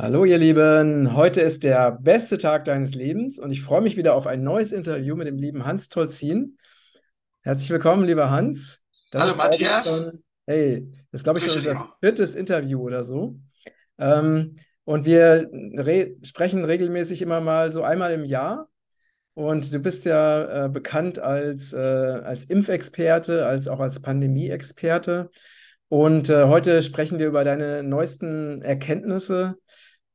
Hallo ihr Lieben, heute ist der beste Tag deines Lebens und ich freue mich wieder auf ein neues Interview mit dem lieben Hans Tolzin. Herzlich willkommen, lieber Hans. Das Hallo Matthias. Schon, hey, das ist, glaube ich, schon unser viertes Interview oder so. Ähm, und wir re sprechen regelmäßig immer mal so einmal im Jahr. Und du bist ja äh, bekannt als, äh, als Impfexperte, als auch als Pandemie-Experte. Und äh, heute sprechen wir über deine neuesten Erkenntnisse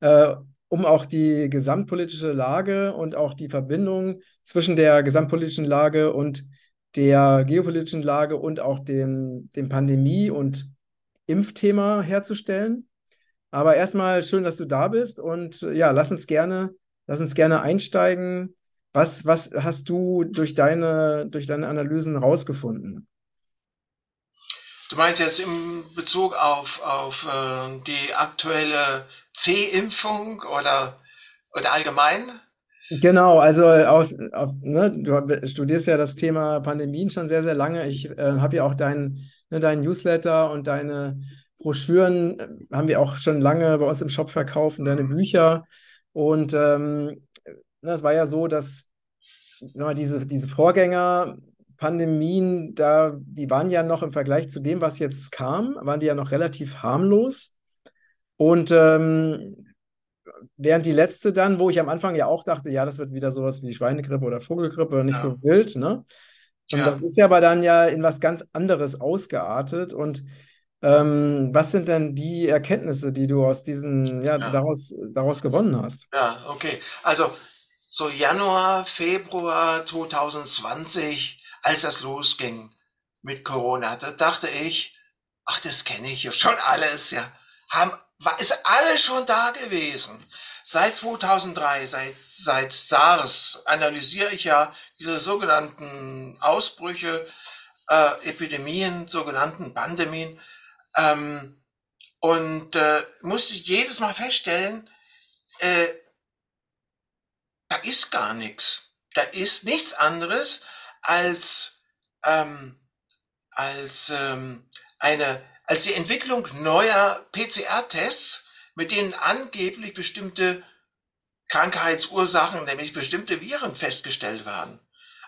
äh, um auch die gesamtpolitische Lage und auch die Verbindung zwischen der gesamtpolitischen Lage und der geopolitischen Lage und auch dem, dem Pandemie- und Impfthema herzustellen. Aber erstmal schön, dass du da bist und ja, lass uns gerne, lass uns gerne einsteigen. Was, was hast du durch deine, durch deine Analysen rausgefunden? Du meinst jetzt in Bezug auf, auf äh, die aktuelle C-Impfung oder, oder allgemein? Genau, also auf, auf, ne, du studierst ja das Thema Pandemien schon sehr, sehr lange. Ich äh, habe ja auch deinen ne, dein Newsletter und deine Broschüren äh, haben wir auch schon lange bei uns im Shop verkauft und deine Bücher. Und ähm, das ne, war ja so, dass mal, diese, diese Vorgänger Pandemien, da, die waren ja noch im Vergleich zu dem, was jetzt kam, waren die ja noch relativ harmlos. Und ähm, während die letzte dann, wo ich am Anfang ja auch dachte, ja, das wird wieder sowas wie Schweinegrippe oder Vogelgrippe, nicht ja. so wild, ne? Und ja. das ist ja aber dann ja in was ganz anderes ausgeartet. Und ähm, was sind denn die Erkenntnisse, die du aus diesen, ja, ja, Daraus, daraus gewonnen hast? Ja, okay. Also so Januar, Februar 2020 als das losging mit Corona, da dachte ich, ach, das kenne ich ja schon alles, ja. Haben, war, ist alles schon da gewesen. Seit 2003, seit, seit SARS analysiere ich ja diese sogenannten Ausbrüche, äh, Epidemien, sogenannten Pandemien, ähm, und äh, musste jedes Mal feststellen, äh, da ist gar nichts. Da ist nichts anderes als, ähm, als, ähm, eine, als die Entwicklung neuer PCR-Tests, mit denen angeblich bestimmte Krankheitsursachen, nämlich bestimmte Viren festgestellt werden.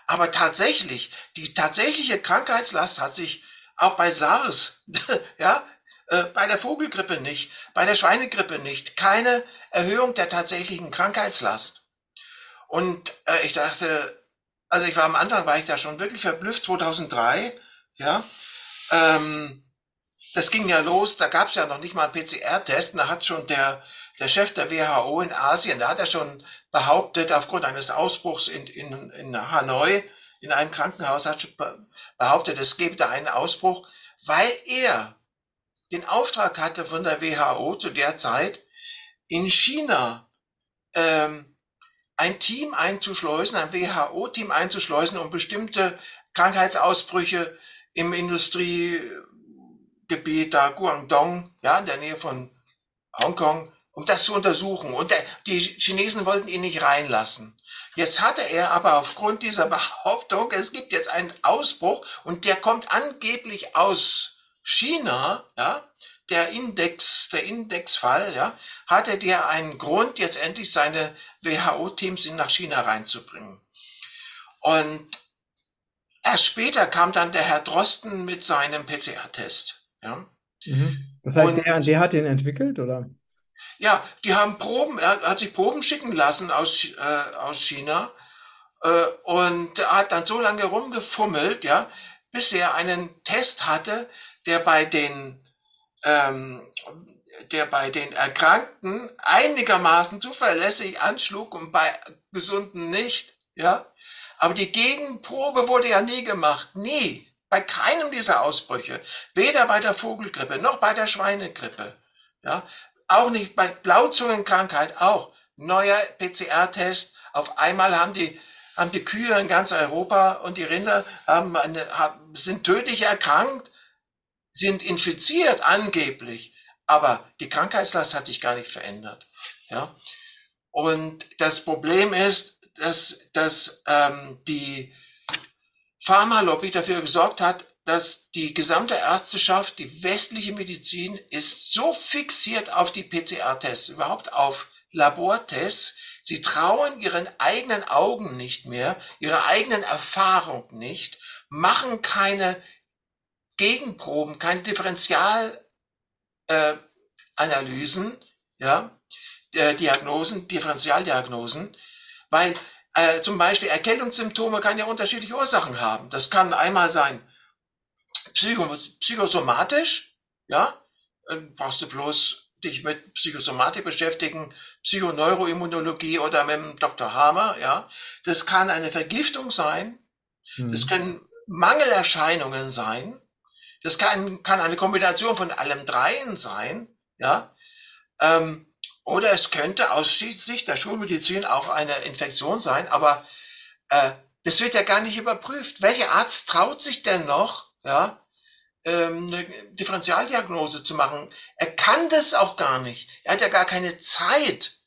Aber tatsächlich, die tatsächliche Krankheitslast hat sich auch bei SARS, ja, äh, bei der Vogelgrippe nicht, bei der Schweinegrippe nicht, keine Erhöhung der tatsächlichen Krankheitslast. Und äh, ich dachte, also ich war am Anfang, war ich da schon wirklich verblüfft, 2003, ja. Ähm, das ging ja los, da gab es ja noch nicht mal einen PCR-Test, da hat schon der, der Chef der WHO in Asien, da hat er schon behauptet, aufgrund eines Ausbruchs in, in, in Hanoi, in einem Krankenhaus, hat behauptet, es gebe da einen Ausbruch, weil er den Auftrag hatte von der WHO zu der Zeit, in China ähm, ein Team einzuschleusen, ein WHO-Team einzuschleusen, um bestimmte Krankheitsausbrüche im Industriegebiet da Guangdong, ja, in der Nähe von Hongkong, um das zu untersuchen. Und der, die Chinesen wollten ihn nicht reinlassen. Jetzt hatte er aber aufgrund dieser Behauptung, es gibt jetzt einen Ausbruch und der kommt angeblich aus China, ja, der Index, der Indexfall, ja, hatte der einen Grund, jetzt endlich seine WHO-Teams nach China reinzubringen. Und erst später kam dann der Herr Drosten mit seinem PCR-Test. Ja. Mhm. Das heißt, Und, der, der hat den entwickelt, oder? Ja, die haben Proben, er hat sich Proben schicken lassen aus, äh, aus China äh, und er hat dann so lange rumgefummelt, ja, bis er einen Test hatte, der bei den ähm, der bei den Erkrankten einigermaßen zuverlässig anschlug und bei Gesunden nicht, ja. Aber die Gegenprobe wurde ja nie gemacht, nie. Bei keinem dieser Ausbrüche. Weder bei der Vogelgrippe noch bei der Schweinegrippe. Ja. Auch nicht bei Blauzungenkrankheit, auch. Neuer PCR-Test. Auf einmal haben die, haben die Kühe in ganz Europa und die Rinder haben eine, haben, sind tödlich erkrankt, sind infiziert angeblich aber die Krankheitslast hat sich gar nicht verändert. Ja? Und das Problem ist, dass, dass ähm, die Pharmalobby dafür gesorgt hat, dass die gesamte Ärzteschaft, die westliche Medizin ist so fixiert auf die PCR-Tests, überhaupt auf Labortests. Sie trauen ihren eigenen Augen nicht mehr, ihrer eigenen Erfahrung nicht, machen keine Gegenproben, keine Differentialanalysen, äh, ja, äh, Diagnosen, Differentialdiagnosen, weil äh, zum Beispiel Erkältungssymptome kann ja unterschiedliche Ursachen haben. Das kann einmal sein psycho psychosomatisch, ja, äh, brauchst du bloß dich mit Psychosomatik beschäftigen, Psychoneuroimmunologie oder mit dem Dr. Hamer, ja. Das kann eine Vergiftung sein, hm. das können Mangelerscheinungen sein, das kann, kann eine Kombination von allem dreien sein, ja. Ähm, oder es könnte aus Sicht der Schulmedizin auch eine Infektion sein, aber äh, das wird ja gar nicht überprüft. Welcher Arzt traut sich denn noch, ja, ähm, eine Differentialdiagnose zu machen? Er kann das auch gar nicht. Er hat ja gar keine Zeit,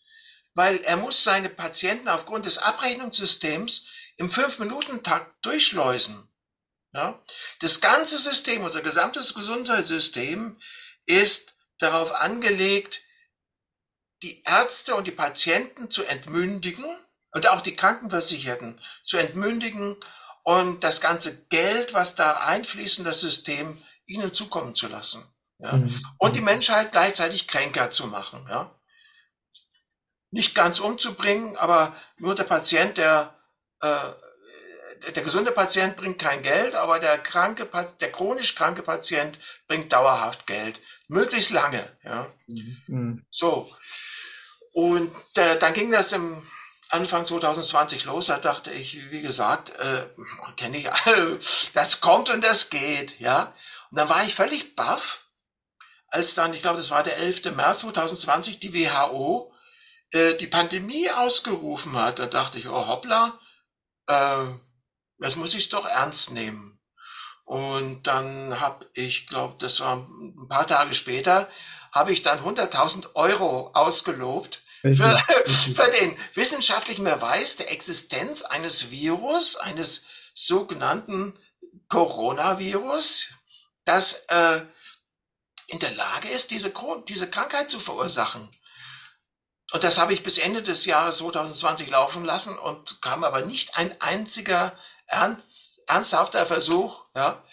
weil er muss seine Patienten aufgrund des Abrechnungssystems im Fünf-Minuten-Takt durchschleusen. Ja? Das ganze System, unser gesamtes Gesundheitssystem ist darauf angelegt, die Ärzte und die Patienten zu entmündigen und auch die Krankenversicherten zu entmündigen und das ganze Geld, was da einfließt in das System, ihnen zukommen zu lassen. Ja? Mhm. Und die Menschheit gleichzeitig kränker zu machen. Ja? Nicht ganz umzubringen, aber nur der Patient, der, äh, der gesunde Patient bringt kein Geld, aber der kranke, der chronisch kranke Patient bringt dauerhaft Geld. Möglichst lange. Ja? Mhm. So. Und äh, dann ging das im Anfang 2020 los. Da dachte ich, wie gesagt, äh, kenne ich alle, das kommt und das geht, ja. Und dann war ich völlig baff, als dann, ich glaube, das war der 11. März 2020, die WHO äh, die Pandemie ausgerufen hat. Da dachte ich, oh hoppla, äh, das muss ich doch ernst nehmen. Und dann habe ich, glaube, das war ein paar Tage später, habe ich dann 100.000 Euro ausgelobt für, für, den wissenschaftlichen Beweis der Existenz eines Virus, eines sogenannten Coronavirus, das äh, in der Lage ist, diese, diese Krankheit zu verursachen. Und das habe ich bis Ende des Jahres 2020 laufen lassen und kam aber nicht ein einziger ernst, ernsthafter Versuch, ja,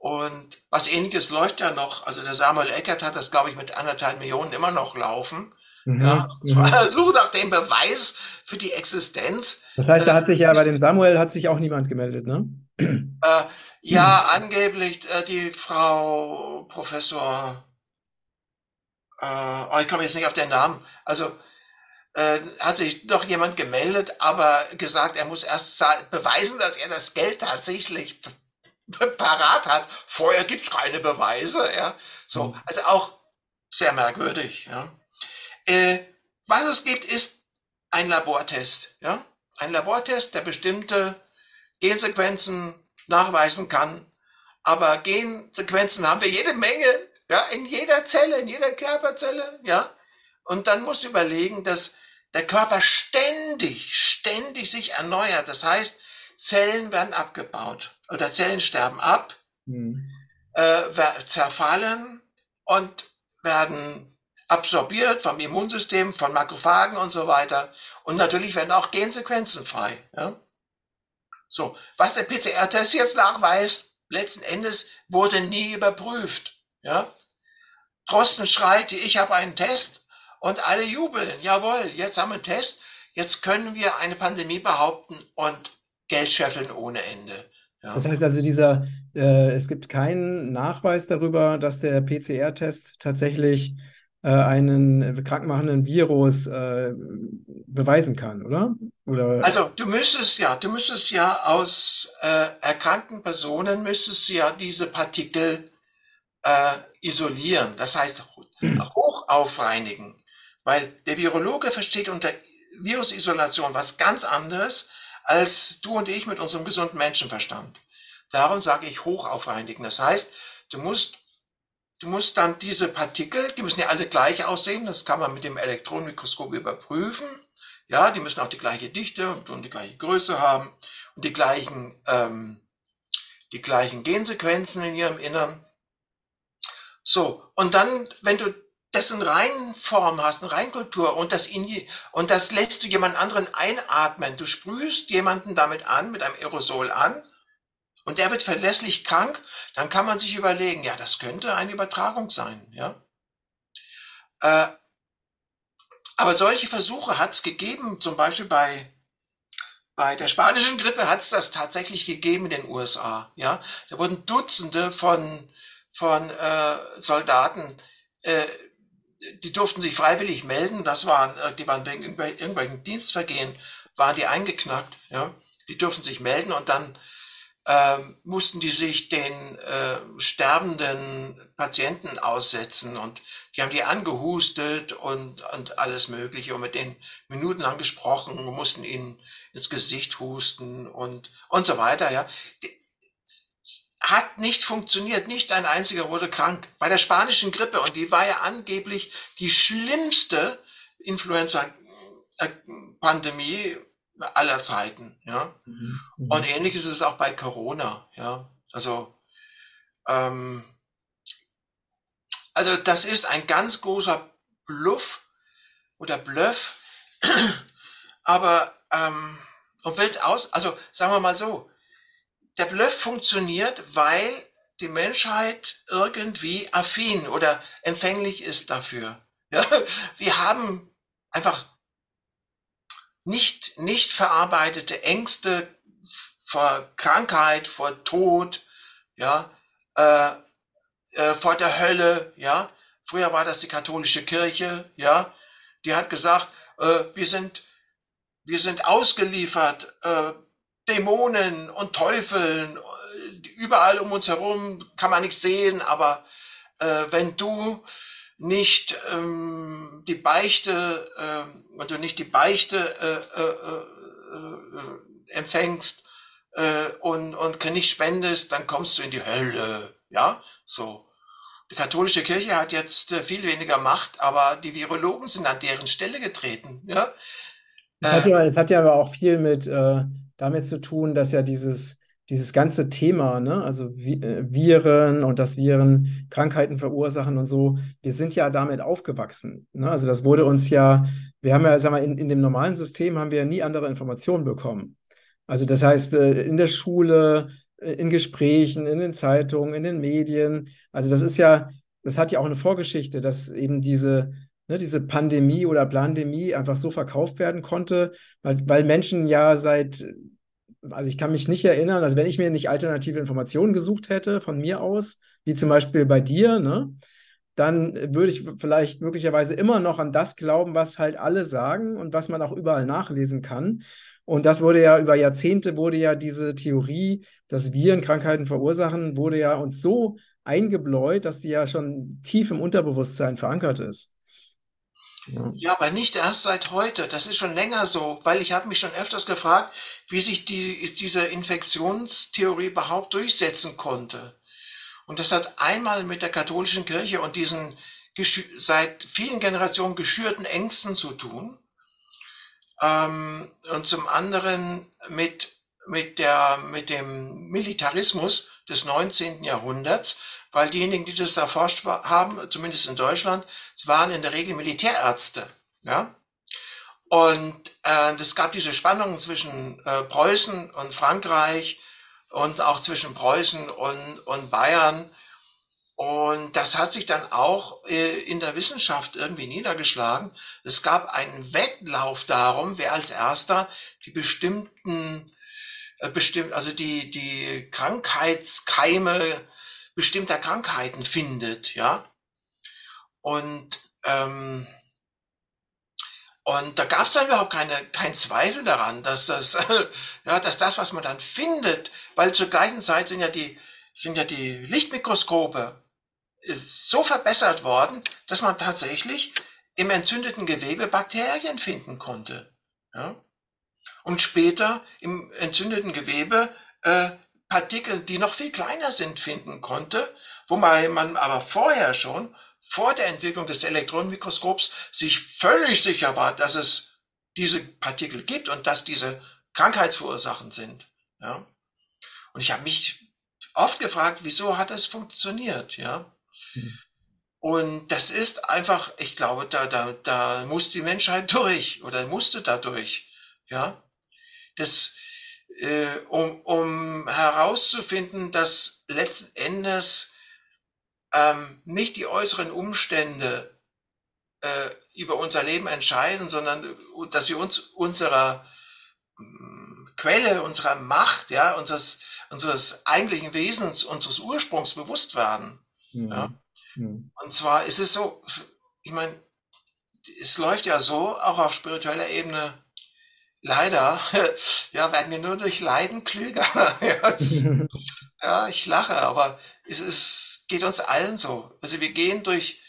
und was ähnliches läuft ja noch. Also der Samuel Eckert hat das, glaube ich, mit anderthalb Millionen immer noch laufen. Mhm. Ja, mhm. Suche nach dem Beweis für die Existenz. Das heißt, da hat sich ja bei dem Samuel hat sich auch niemand gemeldet, ne? Äh, ja, angeblich äh, die Frau Professor, äh, oh, ich komme jetzt nicht auf den Namen. Also äh, hat sich doch jemand gemeldet, aber gesagt, er muss erst beweisen, dass er das Geld tatsächlich parat hat. Vorher gibt es keine Beweise. Ja. So, mhm. also auch sehr merkwürdig. Ja. Äh, was es gibt, ist ein Labortest. Ja. Ein Labortest, der bestimmte Gensequenzen nachweisen kann. Aber Gensequenzen haben wir jede Menge, ja, in jeder Zelle, in jeder Körperzelle, ja. Und dann musst du überlegen, dass der Körper ständig, ständig sich erneuert. Das heißt, Zellen werden abgebaut oder Zellen sterben ab, mhm. äh, zerfallen und werden absorbiert vom Immunsystem, von Makrophagen und so weiter. Und natürlich werden auch Gensequenzen frei. Ja? So, was der PCR-Test jetzt nachweist, letzten Endes wurde nie überprüft. Ja? Drosten schreit, ich habe einen Test und alle jubeln. Jawohl, jetzt haben wir einen Test. Jetzt können wir eine Pandemie behaupten und Geld scheffeln ohne Ende. Ja. Das heißt also, dieser, äh, es gibt keinen Nachweis darüber, dass der PCR-Test tatsächlich äh, einen krankmachenden Virus äh, beweisen kann, oder? oder? Also du müsstest ja, du müsstest ja aus äh, erkrankten Personen müsstest ja diese Partikel äh, isolieren, das heißt hochaufreinigen, weil der Virologe versteht unter Virusisolation was ganz anderes als du und ich mit unserem gesunden Menschenverstand. Darum sage ich hochaufreinigen. Das heißt, du musst, du musst dann diese Partikel, die müssen ja alle gleich aussehen, das kann man mit dem Elektronenmikroskop überprüfen. Ja, die müssen auch die gleiche Dichte und, und die gleiche Größe haben und die gleichen ähm, die gleichen Gensequenzen in ihrem Innern. So, und dann, wenn du dessen Reinform hast, eine Reinkultur und das, in, und das lässt du jemand anderen einatmen. Du sprühst jemanden damit an, mit einem Aerosol an und der wird verlässlich krank, dann kann man sich überlegen, ja, das könnte eine Übertragung sein, ja. Äh, aber solche Versuche hat es gegeben, zum Beispiel bei, bei der spanischen Grippe hat es das tatsächlich gegeben in den USA, ja. Da wurden Dutzende von, von äh, Soldaten äh, die durften sich freiwillig melden. Das waren, äh, die waren wegen irgendwelchen Dienstvergehen, waren die eingeknackt. Ja? Die durften sich melden und dann ähm, mussten die sich den äh, sterbenden Patienten aussetzen und die haben die angehustet und, und alles Mögliche und mit denen minutenlang gesprochen und mussten ihnen ins Gesicht husten und, und so weiter. Ja? Die, hat nicht funktioniert. Nicht ein einziger wurde krank. Bei der spanischen Grippe, und die war ja angeblich die schlimmste Influenza-Pandemie aller Zeiten. Ja? Mhm. Und ähnlich ist es auch bei Corona. Ja? Also, ähm, also das ist ein ganz großer Bluff oder Bluff. Aber ähm, und wird aus, also sagen wir mal so, der Bluff funktioniert, weil die Menschheit irgendwie affin oder empfänglich ist dafür. Ja? Wir haben einfach nicht, nicht verarbeitete Ängste vor Krankheit, vor Tod, ja, äh, äh, vor der Hölle, ja. Früher war das die katholische Kirche, ja. Die hat gesagt, äh, wir sind, wir sind ausgeliefert, äh, Dämonen und Teufeln, überall um uns herum kann man nichts sehen, aber äh, wenn du nicht ähm, die Beichte, äh, wenn du nicht die Beichte äh, äh, äh, empfängst äh, und, und nicht spendest, dann kommst du in die Hölle. Ja, so. Die katholische Kirche hat jetzt äh, viel weniger Macht, aber die Virologen sind an deren Stelle getreten. Ja. Es hat ja, es hat ja aber auch viel mit äh, damit zu tun, dass ja dieses, dieses ganze Thema, ne, also äh, Viren und dass Viren Krankheiten verursachen und so, wir sind ja damit aufgewachsen. Ne? Also das wurde uns ja, wir haben ja, sag mal, in, in dem normalen System haben wir ja nie andere Informationen bekommen. Also das heißt, äh, in der Schule, äh, in Gesprächen, in den Zeitungen, in den Medien. Also das ist ja, das hat ja auch eine Vorgeschichte, dass eben diese ne, diese Pandemie oder Plandemie einfach so verkauft werden konnte, weil, weil Menschen ja seit, also ich kann mich nicht erinnern, also wenn ich mir nicht alternative Informationen gesucht hätte von mir aus, wie zum Beispiel bei dir, ne, dann würde ich vielleicht möglicherweise immer noch an das glauben, was halt alle sagen und was man auch überall nachlesen kann. Und das wurde ja über Jahrzehnte wurde ja diese Theorie, dass Viren Krankheiten verursachen, wurde ja uns so eingebläut, dass die ja schon tief im Unterbewusstsein verankert ist. Ja. aber nicht erst seit heute. Das ist schon länger so, weil ich habe mich schon öfters gefragt, wie sich die, diese Infektionstheorie überhaupt durchsetzen konnte. Und das hat einmal mit der katholischen Kirche und diesen seit vielen Generationen geschürten Ängsten zu tun. Ähm, und zum anderen mit, mit, der, mit dem Militarismus des 19. Jahrhunderts, weil diejenigen, die das erforscht haben, zumindest in Deutschland, waren in der Regel Militärärzte. Ja? Und äh, es gab diese Spannung zwischen äh, Preußen und Frankreich und auch zwischen Preußen und, und Bayern. Und das hat sich dann auch äh, in der Wissenschaft irgendwie niedergeschlagen. Es gab einen Wettlauf darum, wer als erster die bestimmten, äh, bestimmt, also die, die Krankheitskeime bestimmter Krankheiten findet, ja. Und, ähm, und da gab es dann überhaupt keine, keinen Zweifel daran, dass das, ja, dass das, was man dann findet, weil zur gleichen Zeit sind ja die, sind ja die Lichtmikroskope so verbessert worden, dass man tatsächlich im entzündeten Gewebe Bakterien finden konnte. Ja? Und später im entzündeten Gewebe äh, Partikel, die noch viel kleiner sind, finden konnte, wobei man aber vorher schon, vor der Entwicklung des Elektronenmikroskops, sich völlig sicher war, dass es diese Partikel gibt und dass diese krankheitsursachend sind. Ja? Und ich habe mich oft gefragt, wieso hat es funktioniert, ja? Mhm. Und das ist einfach, ich glaube, da, da, da muss die Menschheit durch oder musste da durch, ja? Das, äh, um, um herauszufinden, dass letzten Endes ähm, nicht die äußeren Umstände äh, über unser Leben entscheiden, sondern äh, dass wir uns unserer mm, Quelle, unserer Macht, ja, unseres, unseres eigentlichen Wesens, unseres Ursprungs bewusst werden. Mhm. Ja. Mhm. Und zwar ist es so, ich meine, es läuft ja so, auch auf spiritueller Ebene, leider, ja, werden wir nur durch Leiden klüger. ja, das, ja, ich lache, aber es ist, geht uns allen so. Also wir gehen durch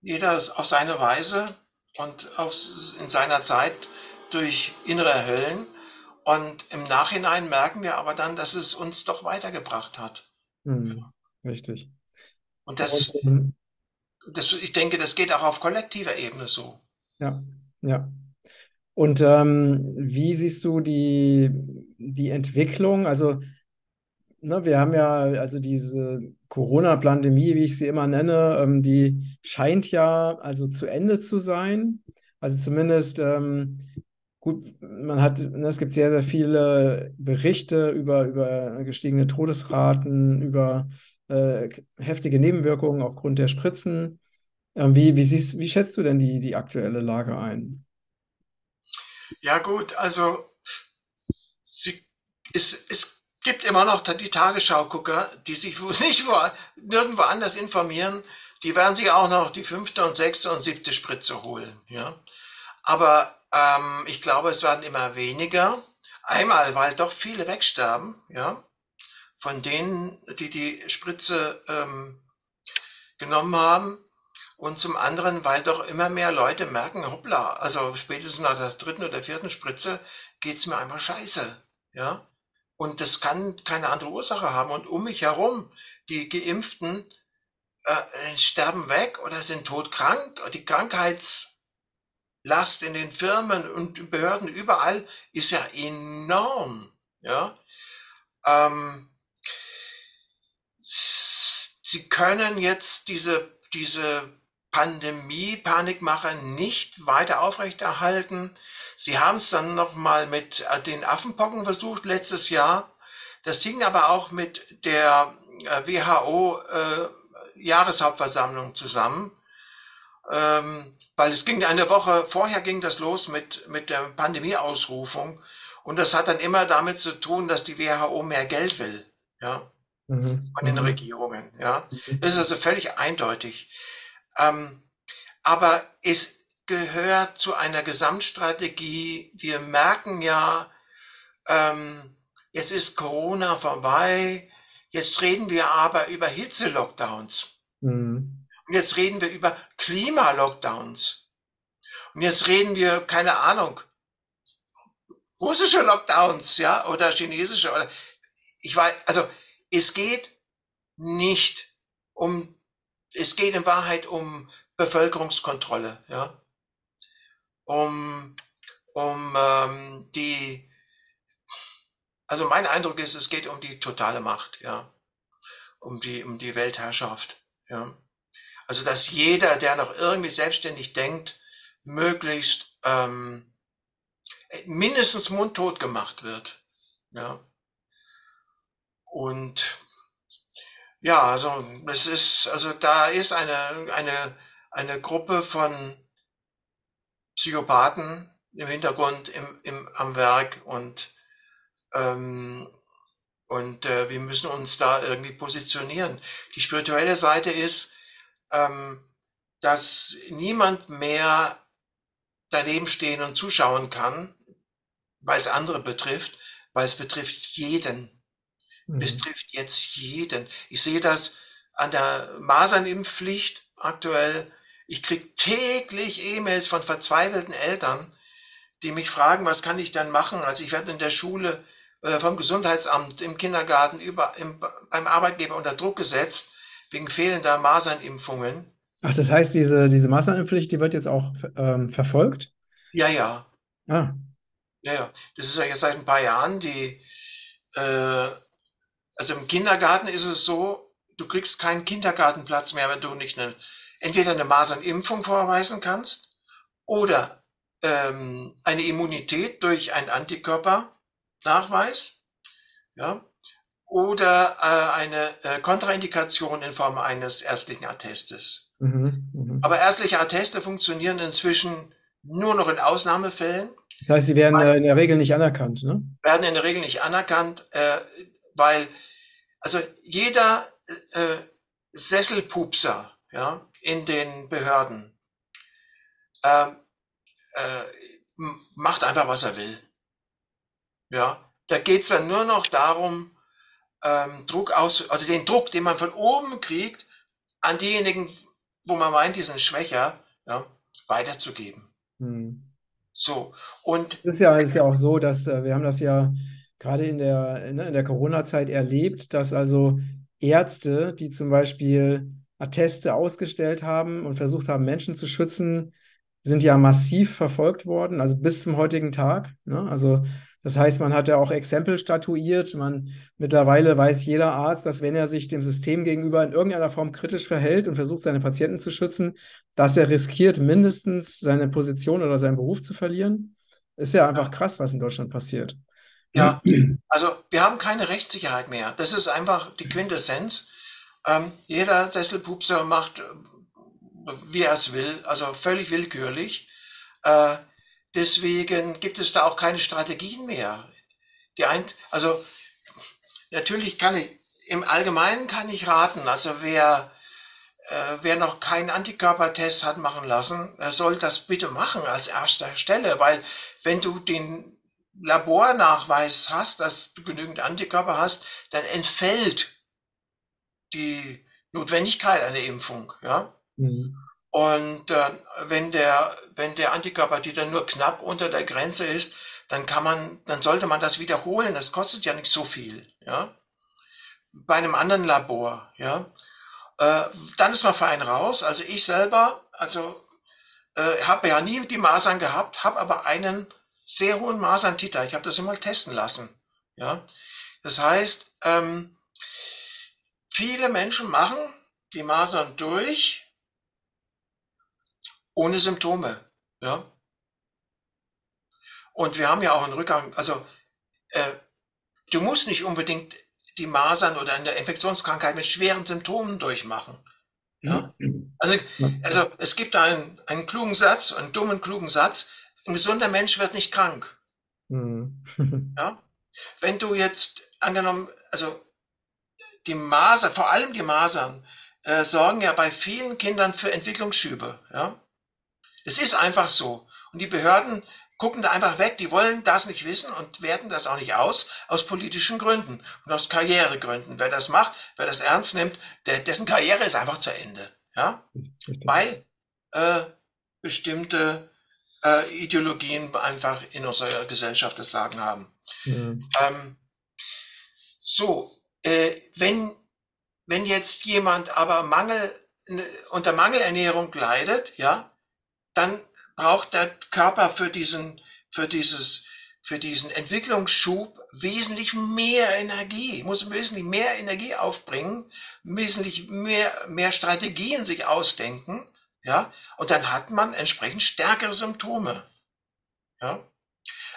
jeder auf seine Weise und auf, in seiner Zeit durch innere Höllen. Und im Nachhinein merken wir aber dann, dass es uns doch weitergebracht hat. Mhm. Richtig. Und das, ähm, das, ich denke, das geht auch auf kollektiver Ebene so. ja, ja. Und ähm, wie siehst du die, die Entwicklung? Also, ne, wir haben ja also diese Corona-Pandemie, wie ich sie immer nenne, ähm, die scheint ja also zu Ende zu sein. Also zumindest ähm, gut, man hat, ne, es gibt sehr, sehr viele Berichte über, über gestiegene Todesraten, über äh, heftige Nebenwirkungen aufgrund der Spritzen. Ähm, wie, wie siehst, wie schätzt du denn die, die aktuelle Lage ein? Ja gut, also sie, es, es gibt immer noch die Tagesschau-Gucker, die sich nicht wo, nirgendwo anders informieren. Die werden sich auch noch die fünfte und sechste und siebte Spritze holen. Ja? Aber ähm, ich glaube, es werden immer weniger. Einmal, weil doch viele wegsterben, ja, von denen, die die Spritze ähm, genommen haben. Und zum anderen, weil doch immer mehr Leute merken, hoppla, also spätestens nach der dritten oder vierten Spritze geht's mir einfach scheiße. Ja? Und das kann keine andere Ursache haben. Und um mich herum, die Geimpften äh, sterben weg oder sind todkrank. Die Krankheitslast in den Firmen und Behörden überall ist ja enorm. Ja? Ähm, sie können jetzt diese, diese Pandemie, Panikmache nicht weiter aufrechterhalten. Sie haben es dann nochmal mit äh, den Affenpocken versucht letztes Jahr. Das hing aber auch mit der äh, WHO äh, Jahreshauptversammlung zusammen. Ähm, weil es ging eine Woche vorher ging das los mit, mit der Pandemieausrufung. Und das hat dann immer damit zu tun, dass die WHO mehr Geld will. Ja, Mhm. von den Mhm. Regierungen. Ja, Mhm. das ist also völlig eindeutig. Ähm, aber es gehört zu einer Gesamtstrategie. Wir merken ja, ähm, jetzt ist Corona vorbei. Jetzt reden wir aber über Hitze-Lockdowns. Mhm. Und jetzt reden wir über Klima-Lockdowns. Und jetzt reden wir, keine Ahnung, russische Lockdowns, ja, oder chinesische, oder, ich weiß, also, es geht nicht um, es geht in Wahrheit um Bevölkerungskontrolle, ja, um, um ähm, die, also mein Eindruck ist, es geht um die totale Macht, ja, um die, um die Weltherrschaft, ja. Also, dass jeder, der noch irgendwie selbstständig denkt, möglichst ähm, mindestens mundtot gemacht wird. Ja. Und ja, also es ist, also da ist eine, eine, eine Gruppe von Psychopathen im Hintergrund im, im, am Werk und, ähm, und äh, wir müssen uns da irgendwie positionieren. Die spirituelle Seite ist, ähm, dass niemand mehr daneben stehen und zuschauen kann, weil es andere betrifft, weil es betrifft jeden. Es Mhm. trifft jetzt jeden. Ich sehe das an der Masernimpfpflicht aktuell. Ich kriege täglich E-Mails von verzweifelten Eltern, die mich fragen, was kann ich dann machen? Also ich werde in der Schule äh, vom Gesundheitsamt, im Kindergarten, über, im, beim Arbeitgeber unter Druck gesetzt, wegen fehlender Masernimpfungen. Ach, das heißt, diese, diese Maßnahmenpflicht, die wird jetzt auch ähm, verfolgt? Ja, ja, Ah, ja, ja. Das ist ja jetzt seit ein paar Jahren die, äh, also im Kindergarten ist es so, du kriegst keinen Kindergartenplatz mehr, wenn du nicht eine, entweder eine Masernimpfung vorweisen kannst oder ähm, eine Immunität durch einen Antikörpernachweis, ja, oder äh, eine äh, Kontraindikation in Form eines ärztlichen Attestes. Mhm, mh. Aber ärztliche Atteste funktionieren inzwischen nur noch in Ausnahmepfällen. Das heißt, sie werden äh, in der Regel nicht anerkannt, ne? Werden in der Regel nicht anerkannt, äh, weil also jeder äh, Sesselpupser ja, in den Behörden ähm, äh, macht einfach, was er will. Ja, da geht's dann nur noch darum, ähm, Druck aus, also den Druck, den man von oben kriegt, an diejenigen, wo man meint, die sind schwächer, ja, weiterzugeben. Hm. So, und. Es ist ja, ist ja auch so, dass äh, wir haben das ja gerade in der, ne, in der Corona-Zeit erlebt, dass also Ärzte, die zum Beispiel Atteste ausgestellt haben und versucht haben, Menschen zu schützen, sind ja massiv verfolgt worden, also bis zum heutigen Tag. Ne? Also das heißt, man hat ja auch Exempel statuiert. Man, mittlerweile weiß jeder Arzt, dass wenn er sich dem System gegenüber in irgendeiner Form kritisch verhält und versucht, seine Patienten zu schützen, dass er riskiert, mindestens seine Position oder seinen Beruf zu verlieren. Ist ja einfach krass, was in Deutschland passiert. Ja, also wir haben keine Rechtssicherheit mehr. Das ist einfach die Quintessenz. Ähm, jeder Sesselpupser macht, wie er es will, also völlig willkürlich. Äh, Deswegen gibt es da auch keine Strategien mehr. Die ein, also natürlich kann ich, im Allgemeinen kann ich raten, also wer, äh, wer noch keinen Antikörpertest hat machen lassen, er soll das bitte machen als erster Stelle, weil wenn du den Labornachweis hast, dass du genügend Antikörper hast, dann entfällt die Notwendigkeit einer Impfung, ja. Mhm. Und äh, wenn der, wenn der Antikörpertiter nur knapp unter der Grenze ist, dann kann man, dann sollte man das wiederholen. Das kostet ja nicht so viel, ja. Bei einem anderen Labor, ja. Äh, dann ist man fein raus. Also ich selber, also äh, habe ja nie die Masern gehabt, habe aber einen sehr hohen Maserntiter. Ich habe das immer testen lassen, ja. Das heißt, ähm, viele Menschen machen die Masern durch ohne Symptome. Ja? Und wir haben ja auch einen Rückgang, also äh, du musst nicht unbedingt die Masern oder eine Infektionskrankheit mit schweren Symptomen durchmachen. Ja? Also, also es gibt einen, einen klugen Satz, einen dummen, klugen Satz, ein gesunder Mensch wird nicht krank. Mhm. ja? Wenn du jetzt angenommen, also die Masern, vor allem die Masern, äh, sorgen ja bei vielen Kindern für Entwicklungsschübe. Ja? Es ist einfach so. Und die Behörden gucken da einfach weg, die wollen das nicht wissen und werten das auch nicht aus, aus politischen Gründen und aus Karrieregründen. Wer das macht, wer das ernst nimmt, der, dessen Karriere ist einfach zu Ende. Ja? Weil äh, bestimmte äh, Ideologien einfach in unserer Gesellschaft das Sagen haben. Mhm. Ähm, so, äh, wenn, wenn jetzt jemand aber Mangel, unter Mangelernährung leidet, ja, dann braucht der Körper für diesen, für dieses, für diesen Entwicklungsschub wesentlich mehr Energie, muss wesentlich mehr Energie aufbringen, wesentlich mehr, mehr Strategien sich ausdenken, ja, und dann hat man entsprechend stärkere Symptome, ja.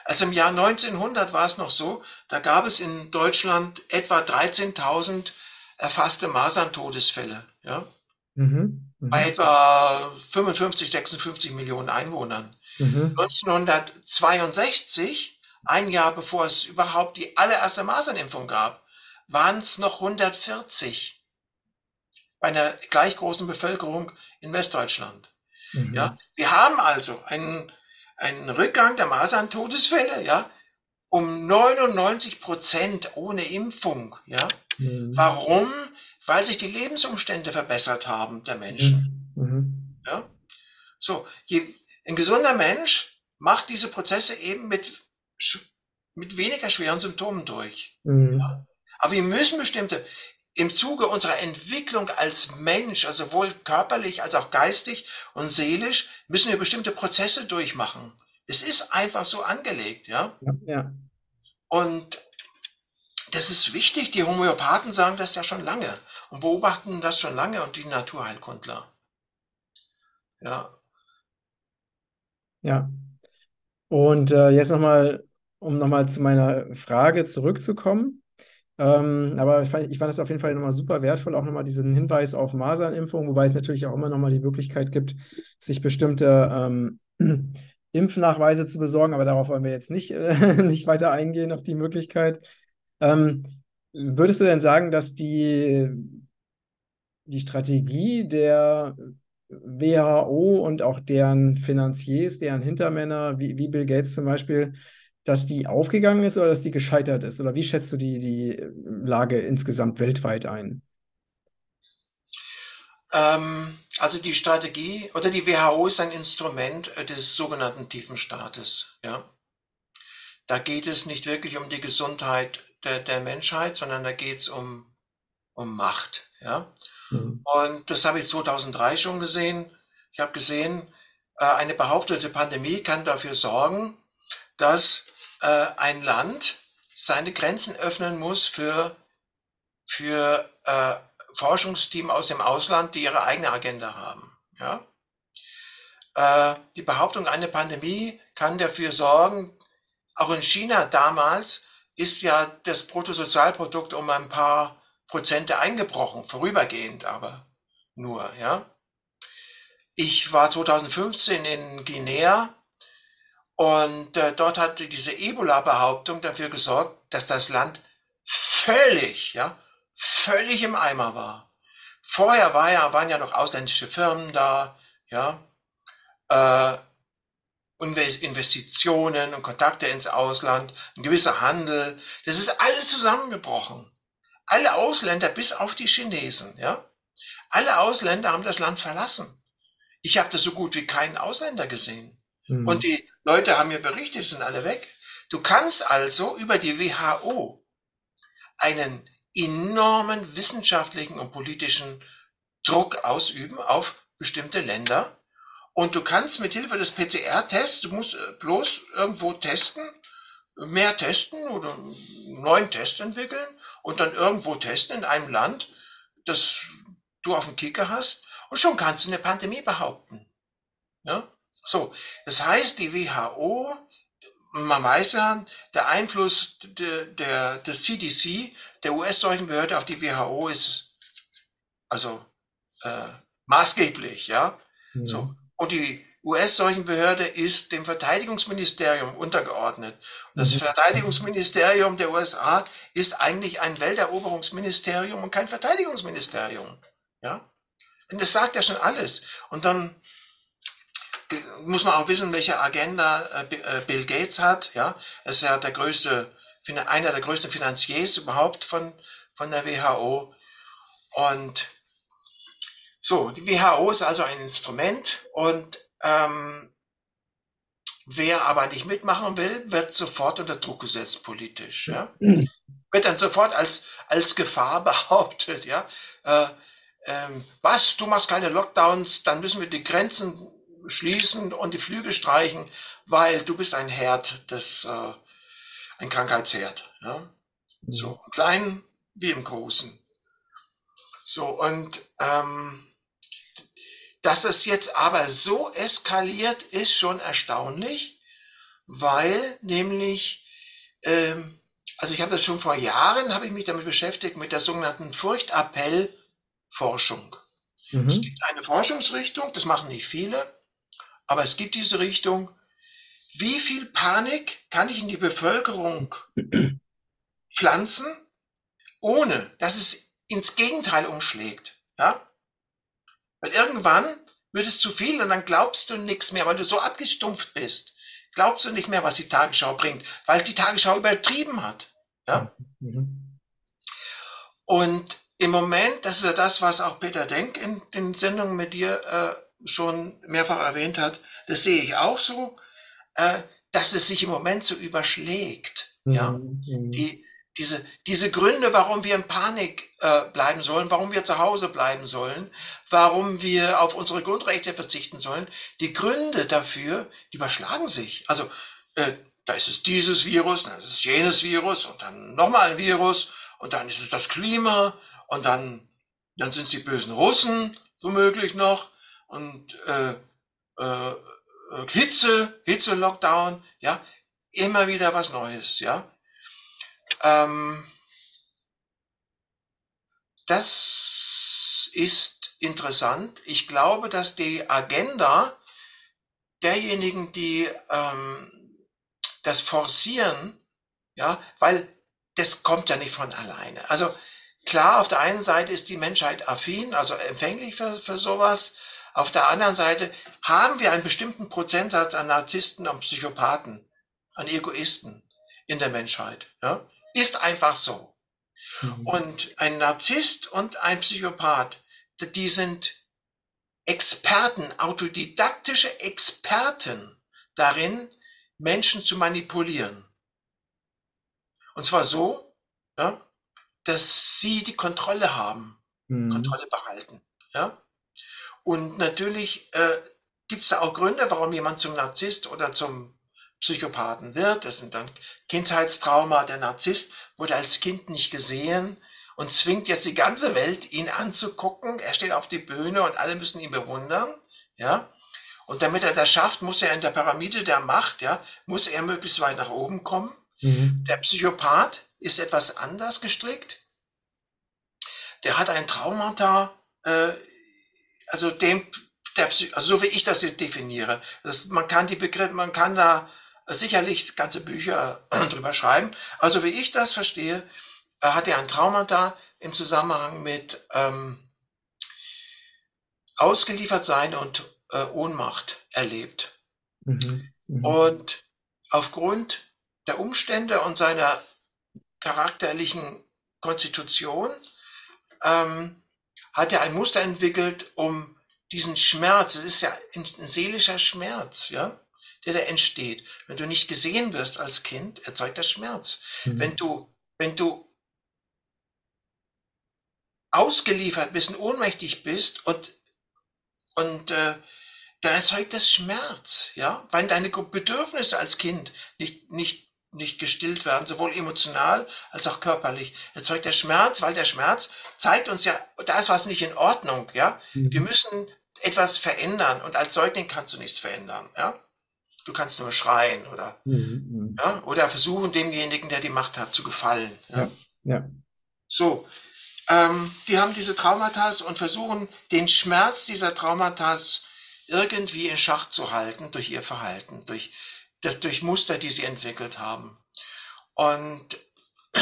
Also im Jahr 1900 war es noch so, da gab es in Deutschland etwa 13.000 erfasste Maserntodesfälle, ja. Mhm bei mhm. etwa 55, 56 Millionen Einwohnern. Mhm. 1962, ein Jahr bevor es überhaupt die allererste Masernimpfung gab, waren es noch 140 bei einer gleich großen Bevölkerung in Westdeutschland. Mhm. Ja, wir haben also einen, einen Rückgang der Maserntodesfälle, ja, um 99 Prozent ohne Impfung, ja. Mhm. Warum? weil sich die Lebensumstände verbessert haben der Menschen. Mhm. mhm. Ja? So, je, ein gesunder Mensch macht diese Prozesse eben mit, mit weniger schweren Symptomen durch. Mhm. Ja? Aber wir müssen bestimmte, im Zuge unserer Entwicklung als Mensch, also sowohl körperlich als auch geistig und seelisch, müssen wir bestimmte Prozesse durchmachen. Es ist einfach so angelegt, ja. ja. Und das ist wichtig. Die Homöopathen sagen das ja schon lange und beobachten das schon lange und die Naturheilkundler. Ja. Ja. Und äh, jetzt nochmal, um nochmal zu meiner Frage zurückzukommen. Ähm, aber ich fand, ich fand das auf jeden Fall nochmal super wertvoll, auch nochmal diesen Hinweis auf Masernimpfung, wobei es natürlich auch immer nochmal die Möglichkeit gibt, sich bestimmte ähm, Impfnachweise zu besorgen, aber darauf wollen wir jetzt nicht, äh, nicht weiter eingehen, auf die Möglichkeit. Ähm, würdest du denn sagen, dass die, die Strategie der WHO und auch deren Finanziers, deren Hintermänner, wie, wie Bill Gates zum Beispiel, dass die aufgegangen ist oder dass die gescheitert ist? Oder wie schätzt du die, die Lage insgesamt weltweit ein? Ähm, also die Strategie oder die WHO ist ein Instrument des sogenannten tiefen Staates. Ja? Da geht es nicht wirklich um die Gesundheit der, der Menschheit, sondern da geht es um, um Macht. Ja? Mhm. Und das habe ich 2003 schon gesehen. Ich habe gesehen, äh, eine behauptete Pandemie kann dafür sorgen, dass äh, ein Land seine Grenzen öffnen muss für, für äh, Forschungsteam aus dem Ausland, die ihre eigene Agenda haben. Ja? Äh, die Behauptung, eine Pandemie kann dafür sorgen, auch in China damals ist ja das Bruttosozialprodukt um ein paar Prozente eingebrochen, vorübergehend aber nur. Ja? Ich war 2015 in Guinea und äh, dort hatte diese Ebola-Behauptung dafür gesorgt, dass das Land völlig, ja, völlig im Eimer war. Vorher war ja, waren ja noch ausländische Firmen da, ja, äh, Investitionen und Kontakte ins Ausland, ein gewisser Handel. Das ist alles zusammengebrochen. Alle Ausländer, bis auf die Chinesen, ja, alle Ausländer haben das Land verlassen. Ich habe das so gut wie keinen Ausländer gesehen. Mhm. Und die Leute haben mir berichtet, sind alle weg. Du kannst also über die WHO einen enormen wissenschaftlichen und politischen Druck ausüben auf bestimmte Länder. Und du kannst mit Hilfe des PCR-Tests, du musst äh, bloß irgendwo testen, mehr testen oder einen neuen Test entwickeln und dann irgendwo testen in einem Land, das du auf dem Kicker hast und schon kannst du eine Pandemie behaupten. Ja? So, das heißt, die WHO, man weiß ja, der Einfluss der, der, des CDC, der US-Seuchenbehörde auf die WHO ist also äh, maßgeblich, ja. Mhm. So. Und die US-Seuchenbehörde ist dem Verteidigungsministerium untergeordnet. Und das mhm. Verteidigungsministerium der USA ist eigentlich ein Welteroberungsministerium und kein Verteidigungsministerium. Ja? Und das sagt ja schon alles. Und dann muss man auch wissen, welche Agenda äh, äh, Bill Gates hat. Ja, er ist ja der größte, einer der größten Finanziers überhaupt von, von der WHO. Und so, die WHO ist also ein Instrument und ähm, wer aber nicht mitmachen will, wird sofort unter Druck gesetzt politisch. Ja? Wird dann sofort als, als Gefahr behauptet. Ja? Äh, ähm, was, du machst keine Lockdowns, dann müssen wir die Grenzen schließen und die Flüge streichen, weil du bist ein Herd, das, äh, ein Krankheitsherd. Ja? Mhm. So, im Kleinen wie im Großen. So, und ähm, dass es jetzt aber so eskaliert, ist schon erstaunlich, weil nämlich, ähm, also ich habe das schon vor Jahren, habe ich mich damit beschäftigt, mit der sogenannten Furchtappellforschung. Mhm. Es gibt eine Forschungsrichtung, das machen nicht viele, aber es gibt diese Richtung, wie viel Panik kann ich in die Bevölkerung pflanzen, ohne dass es ins Gegenteil umschlägt. Ja? Weil irgendwann wird es zu viel und dann glaubst du nichts mehr, weil du so abgestumpft bist. Glaubst du nicht mehr, was die Tagesschau bringt, weil die Tagesschau übertrieben hat. Ja? Mhm. Und im Moment, das ist ja das, was auch Peter Denk in den Sendungen mit dir äh, schon mehrfach erwähnt hat, das sehe ich auch so, äh, dass es sich im Moment so überschlägt. Mhm. Ja, die, diese, diese Gründe, warum wir in Panik äh, bleiben sollen, warum wir zu Hause bleiben sollen, warum wir auf unsere Grundrechte verzichten sollen, die Gründe dafür, die überschlagen sich. Also äh, da ist es dieses Virus, dann ist es jenes Virus und dann nochmal ein Virus und dann ist es das Klima und dann, dann sind es die bösen Russen womöglich noch und äh, äh, Hitze, Hitze-Lockdown, ja, immer wieder was Neues, ja. Ähm, das ist interessant. Ich glaube, dass die Agenda derjenigen, die ähm, das forcieren, ja, weil das kommt ja nicht von alleine. Also klar, auf der einen Seite ist die Menschheit affin, also empfänglich für, für sowas. Auf der anderen Seite haben wir einen bestimmten Prozentsatz an Narzissten und Psychopathen, an Egoisten in der Menschheit. Ja? Ist einfach so. Mhm. Und ein Narzisst und ein Psychopath, die sind Experten, autodidaktische Experten darin, Menschen zu manipulieren. Und zwar so, ja, dass sie die Kontrolle haben, mhm. Kontrolle behalten. Ja? Und natürlich äh, gibt es da auch Gründe, warum jemand zum Narzisst oder zum Psychopathen wird. Das sind dann Kindheitstrauma. Der Narzisst wurde als Kind nicht gesehen und zwingt jetzt die ganze Welt, ihn anzugucken. Er steht auf die Bühne und alle müssen ihn bewundern. Ja. Und damit er das schafft, muss er in der Pyramide der Macht, ja, muss er möglichst weit nach oben kommen. Mhm. Der Psychopath ist etwas anders gestrickt. Der hat ein Traumata, äh, also dem, der, also so wie ich das jetzt definiere. Das, man kann die Begriffe, man kann da sicherlich ganze Bücher drüber schreiben. Also wie ich das verstehe, äh, hat er ein Traumata im Zusammenhang mit ähm, ausgeliefert sein und äh, Ohnmacht erlebt. Mhm. Mhm. Und aufgrund der Umstände und seiner charakterlichen Konstitution ähm, hat er ein Muster entwickelt, um diesen Schmerz, es ist ja ein, seelischer Schmerz, ja, der da entsteht. Wenn du nicht gesehen wirst als Kind, erzeugt das Schmerz. Mhm. Wenn du, wenn du ausgeliefert bist und ohnmächtig bist und, und äh, dann erzeugt das Schmerz, ja, weil deine Bedürfnisse als Kind nicht, nicht nicht gestillt werden, sowohl emotional als auch körperlich. Erzeugt der Schmerz, weil der Schmerz zeigt uns ja, da ist was nicht in Ordnung, ja. Mhm. Wir müssen etwas verändern und als Säugling kannst du nichts verändern, ja. Du kannst nur schreien oder, mhm. mhm. ja, oder versuchen, demjenigen, der die Macht hat, zu gefallen. Ja. ja. ja. So, ähm, die haben diese Traumata und versuchen, den Schmerz dieser Traumata irgendwie in Schach zu halten durch ihr Verhalten, durch das durch Muster, die sie entwickelt haben. Und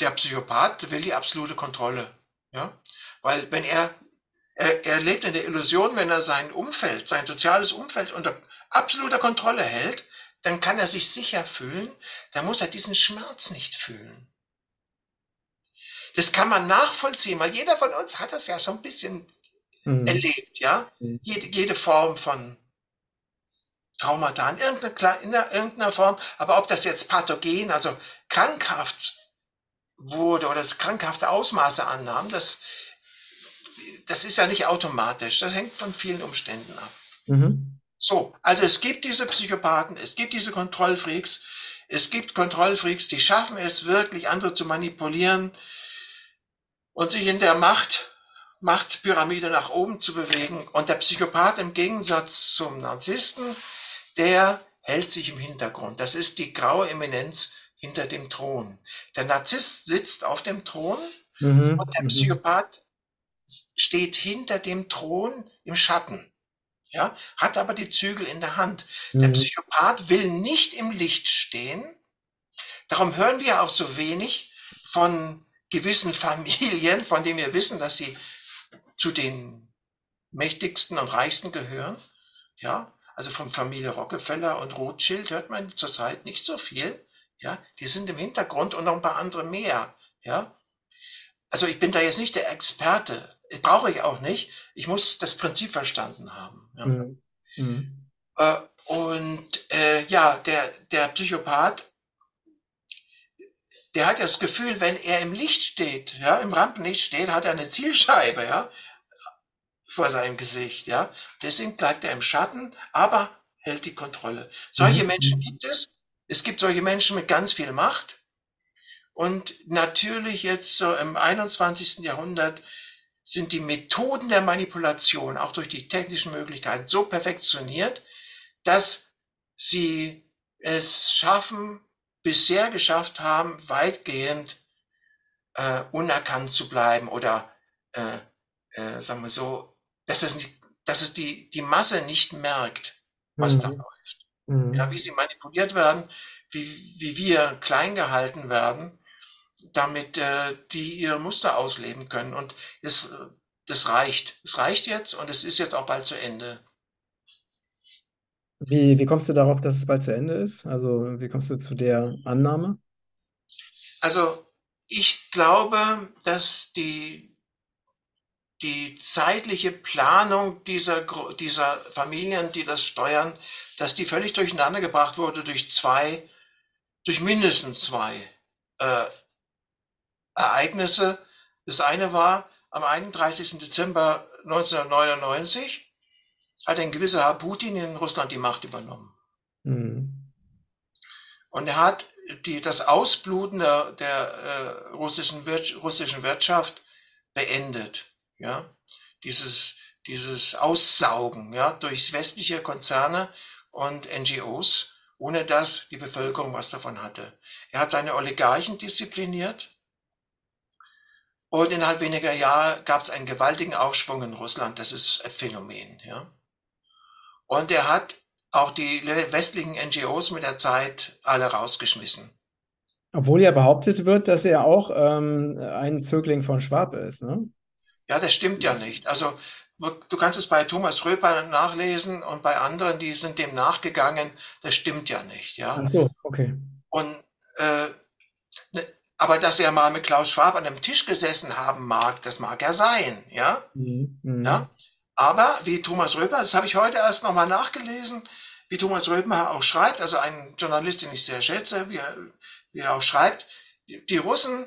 der Psychopath will die absolute Kontrolle. Ja? Weil wenn er, er, er lebt in der Illusion, wenn er sein Umfeld, sein soziales Umfeld unter absoluter Kontrolle hält, dann kann er sich sicher fühlen, dann muss er diesen Schmerz nicht fühlen. Das kann man nachvollziehen, weil jeder von uns hat das ja so ein bisschen mhm. erlebt, ja. Mhm. Jede, jede Form von Traumata in irgendeiner, in irgendeiner Form, aber ob das jetzt pathogen, also krankhaft wurde oder krankhafte Ausmaße annahm, das, das ist ja nicht automatisch. Das hängt von vielen Umständen ab. Mhm. So, also es gibt diese Psychopathen, es gibt diese Kontrollfreaks, es gibt Kontrollfreaks, die schaffen es wirklich, andere zu manipulieren und sich in der Macht, Machtpyramide nach oben zu bewegen. Und der Psychopath im Gegensatz zum Narzissten, der hält sich im Hintergrund. Das ist die graue Eminenz hinter dem Thron. Der Narzisst sitzt auf dem Thron mhm. und der mhm. Psychopath steht hinter dem Thron im Schatten. Ja, hat aber die Zügel in der Hand. Mhm. Der Psychopath will nicht im Licht stehen. Darum hören wir auch so wenig von gewissen Familien, von denen wir wissen, dass sie zu den mächtigsten und reichsten gehören. Ja, also von Familie Rockefeller und Rothschild hört man zurzeit nicht so viel. Ja, die sind im Hintergrund und noch ein paar andere mehr. Ja, also ich bin da jetzt nicht der Experte. Brauche ich auch nicht. Ich muss das Prinzip verstanden haben. Ja. Mhm. Mhm. Äh, und äh, ja, der, der Psychopath, der hat ja das Gefühl, wenn er im Licht steht, ja, im Rampenlicht steht, hat er eine Zielscheibe, ja vor seinem Gesicht, ja. Deswegen bleibt er im Schatten, aber hält die Kontrolle. Solche Mhm. Menschen gibt es. Es gibt solche Menschen mit ganz viel Macht. Und natürlich jetzt so im 21. Jahrhundert sind die Methoden der Manipulation auch durch die technischen Möglichkeiten so perfektioniert, dass sie es schaffen, bisher geschafft haben, weitgehend äh, unerkannt zu bleiben oder äh, äh, sagen wir so, dass es, nicht, dass es die, die Masse nicht merkt, was da Mhm. läuft. Mhm. Ja, wie sie manipuliert werden, wie, wie wir klein gehalten werden, damit äh, die ihr Muster ausleben können. Und es, äh, das reicht. Es reicht jetzt und es ist jetzt auch bald zu Ende. Wie, wie kommst du darauf, dass es bald zu Ende ist? Also, wie kommst du zu der Annahme? Also ich glaube, dass die, die zeitliche Planung dieser, dieser Familien, die das steuern, dass die völlig durcheinander gebracht wurde durch zwei, durch mindestens zwei äh, Ereignisse. Das eine war am 31. Dezember 1999 hat ein gewisser Herr Putin in Russland die Macht übernommen. Mhm. Und er hat die, das Ausbluten der, der äh, russischen, Wir russischen Wirtschaft beendet. Ja? Dieses, dieses Aussaugen ja? durch westliche Konzerne und NGOs, ohne dass die Bevölkerung was davon hatte. Er hat seine Oligarchen diszipliniert. Und innerhalb weniger Jahre gab es einen gewaltigen Aufschwung in Russland. Das ist ein Phänomen. Ja? Und er hat auch die westlichen NGOs mit der Zeit alle rausgeschmissen. Obwohl ja behauptet wird, dass er auch ähm, ein Zögling von Schwab ist, ne? Ja, das stimmt ja nicht. Also du kannst es bei Thomas Röper nachlesen und bei anderen, die sind dem nachgegangen. Das stimmt ja nicht. Ja. Ach so, okay. Und äh, ne, aber dass er mal mit Klaus Schwab an einem Tisch gesessen haben mag, das mag ja sein, ja. Mhm. Mhm. Ja. Aber wie Thomas Röper, das habe ich heute erst nochmal nachgelesen, wie Thomas Röper auch schreibt, also ein Journalist, den ich sehr schätze, wie er, wie er auch schreibt, die, die Russen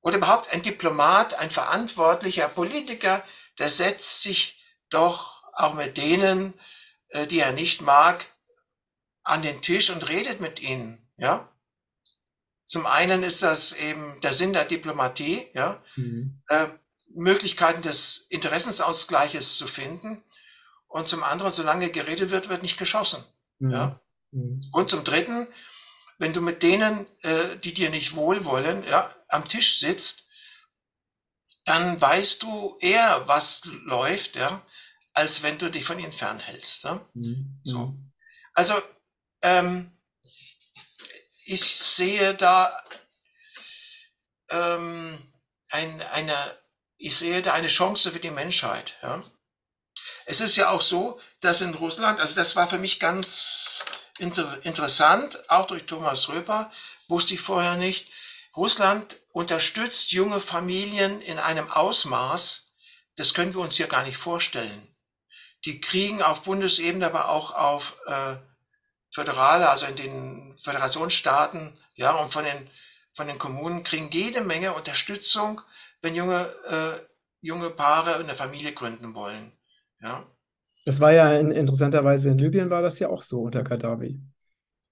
oder überhaupt ein Diplomat, ein verantwortlicher Politiker, der setzt sich doch auch mit denen, äh, die er nicht mag, an den Tisch und redet mit ihnen, ja. Zum einen ist das eben der Sinn der Diplomatie, ja, Mhm. äh, Möglichkeiten des Interessensausgleiches zu finden. Und zum anderen, solange geredet wird, wird nicht geschossen. Mhm. Ja. Mhm. Und zum dritten, wenn du mit denen, äh, die dir nicht wohlwollen, ja, am Tisch sitzt, dann weißt du eher, was läuft, ja, als wenn du dich von ihnen fernhältst. Ja? Mhm. So. Also, ähm, ich sehe da ähm, ein, eine, ich sehe da eine Chance für die Menschheit. Ja? Es ist ja auch so, dass in Russland, also das war für mich ganz inter, interessant, auch durch Thomas Röper, wusste ich vorher nicht, Russland unterstützt junge Familien in einem Ausmaß, das können wir uns hier gar nicht vorstellen. Die kriegen auf Bundesebene, aber auch auf äh, föderale, also in den Föderationsstaaten, ja, und von den, von den Kommunen kriegen jede Menge Unterstützung, wenn junge, äh, junge Paare eine Familie gründen wollen. Ja. Das war ja in, interessanterweise in Libyen war das ja auch so unter Gaddafi.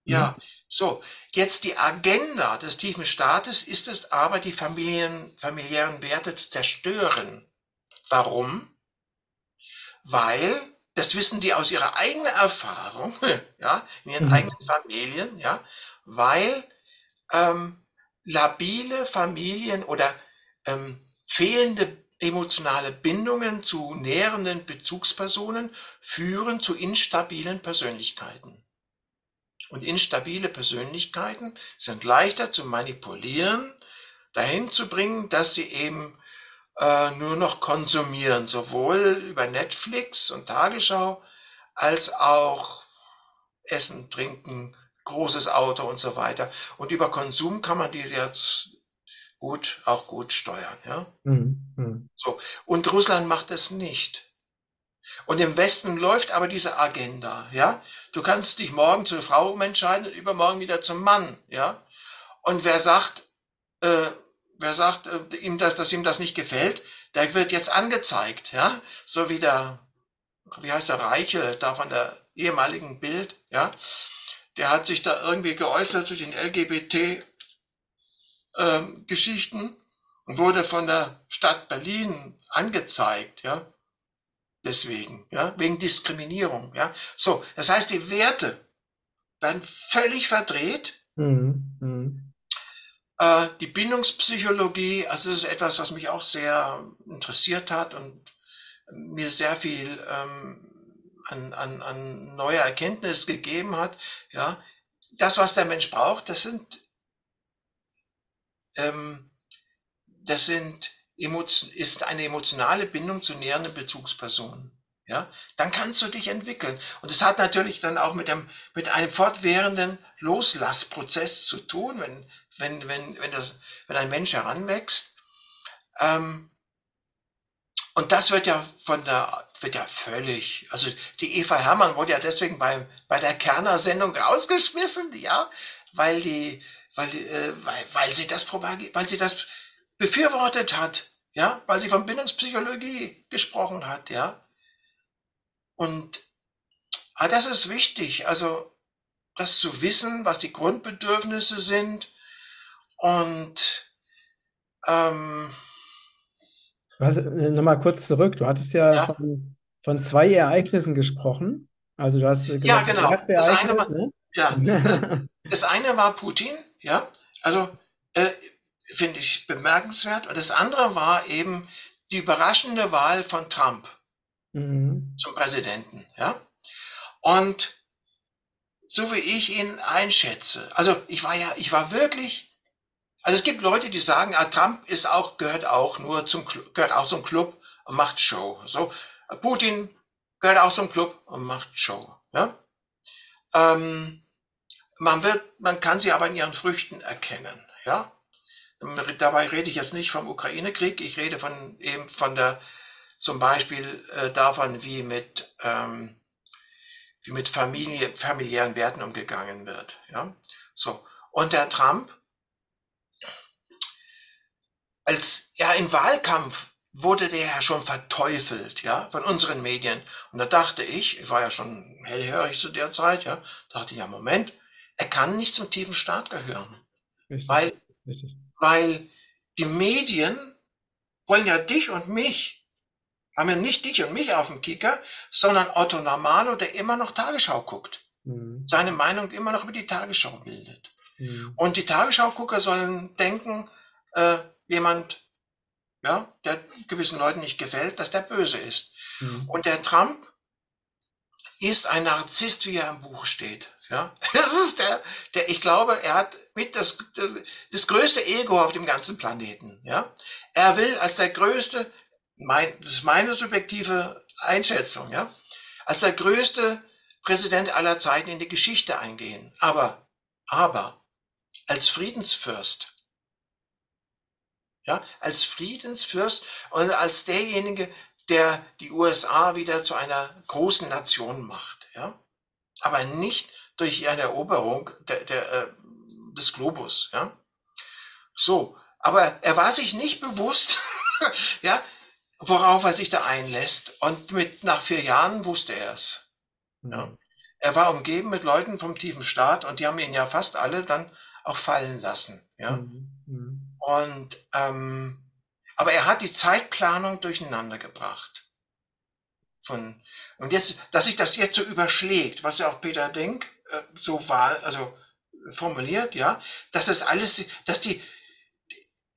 Ja, so. Jetzt die Agenda des tiefen Staates ist es aber, die Familien, familiären Werte zu zerstören. Warum? Weil, das wissen die aus ihrer eigenen Erfahrung, ja, in ihren Mhm. eigenen Familien, ja, weil ähm, labile Familien oder ähm, fehlende emotionale Bindungen zu nährenden Bezugspersonen führen zu instabilen Persönlichkeiten. Und instabile Persönlichkeiten sind leichter zu manipulieren, dahin zu bringen, dass sie eben äh, nur noch konsumieren, sowohl über Netflix und Tagesschau als auch Essen, Trinken, großes Auto und so weiter. Und über Konsum kann man diese jetzt gut, auch gut steuern. Ja? Mhm. Mhm. So. Und Russland macht das nicht. Und im Westen läuft aber diese Agenda, ja. Du kannst dich morgen zur Frau umentscheiden und übermorgen wieder zum Mann, ja. Und wer sagt, äh, wer sagt äh, ihm, dass, dass ihm das nicht gefällt, der wird jetzt angezeigt, ja. So wie der wie heißt der Reiche, da von der ehemaligen Bild, ja, der hat sich da irgendwie geäußert zu den LGBT-Geschichten ähm, und wurde von der Stadt Berlin angezeigt, ja, deswegen, ja, wegen Diskriminierung, ja. So, das heißt, die Werte werden völlig verdreht. Mhm. Mhm. Äh, die Bindungspsychologie, also das ist etwas, was mich auch sehr interessiert hat und mir sehr viel ähm, an, an, an neuer Erkenntnis gegeben hat. Ja, das, was der Mensch braucht, das sind, ähm, das sind ist eine emotionale Bindung zu näheren Bezugspersonen. Ja, dann kannst du dich entwickeln. Und es hat natürlich dann auch mit dem, mit einem fortwährenden Loslassprozess zu tun, wenn, wenn, wenn, wenn das, wenn ein Mensch heranwächst. Ähm, und das wird ja von der, wird ja völlig, also die Eva Hermann wurde ja deswegen bei, bei der Kerner-Sendung rausgeschmissen, ja, weil die, weil, äh, weil, weil sie das weil sie das befürwortet hat, ja, weil sie von Bindungspsychologie gesprochen hat, ja. Und ah, das ist wichtig, also das zu wissen, was die Grundbedürfnisse sind und ähm, was, äh, nochmal kurz zurück. Du hattest ja, ja. Von, von, zwei Ereignissen gesprochen. Also du hast gesagt, ja, genau. das, das eine war, ne? ja, das, das, eine war Putin, ja. Also äh, finde ich bemerkenswert. Und das andere war eben die überraschende Wahl von Trump mhm. zum Präsidenten, ja. Und so wie ich ihn einschätze, also ich war ja, ich war wirklich also es gibt Leute, die sagen, ah, Trump ist auch, gehört auch nur zum, gehört auch zum Club und macht Show. So, Putin gehört auch zum Club und macht Show. Ja? Ähm, man wird, man kann sie aber in ihren Früchten erkennen. Ja? Dabei rede ich jetzt nicht vom Ukraine-Krieg, ich rede von eben von der, zum Beispiel äh, davon, wie mit, ähm, wie mit Familie, familiären Werten umgegangen wird. Ja? So. Und der Trump als ja im Wahlkampf wurde der ja schon verteufelt, ja, von unseren Medien. Und da dachte ich, ich war ja schon hellhörig zu der Zeit, ja, dachte ich, ja, Moment, er kann nicht zum tiefen Staat gehören. Richtig, weil, richtig. Weil die Medien wollen ja dich und mich, haben ja nicht dich und mich auf dem Kicker, sondern Otto Normalo, der immer noch Tagesschau guckt. Mhm. Seine Meinung immer noch über die Tagesschau bildet. Mhm. Und die Tagesschau-Gucker sollen denken, äh, jemand, ja, der gewissen Leuten nicht gefällt, dass der böse ist. Mhm. Und der Trump ist ein Narzisst, wie er im Buch steht. Ja, das ist der, der, ich glaube, er hat mit das, das, das größte Ego auf dem ganzen Planeten. Ja, er will als der größte, mein, das ist meine subjektive Einschätzung, ja, als der größte Präsident aller Zeiten in die Geschichte eingehen. Aber, aber, als Friedensfürst ja, als Friedensfürst und als derjenige, der die USA wieder zu einer großen Nation macht, ja, aber nicht durch eine Eroberung der, der, äh, des Globus, ja. So, aber er war sich nicht bewusst, ja, worauf er sich da einlässt. Und mit nach vier Jahren wusste er es. Ja. Mhm. Er war umgeben mit Leuten vom tiefen Staat und die haben ihn ja fast alle dann auch fallen lassen. Ja. Mhm. Mhm. Und ähm, aber er hat die Zeitplanung durcheinander gebracht. Von, und jetzt, dass sich das jetzt so überschlägt, was ja auch Peter Denk äh, so war, also formuliert, ja, dass das alles, dass die,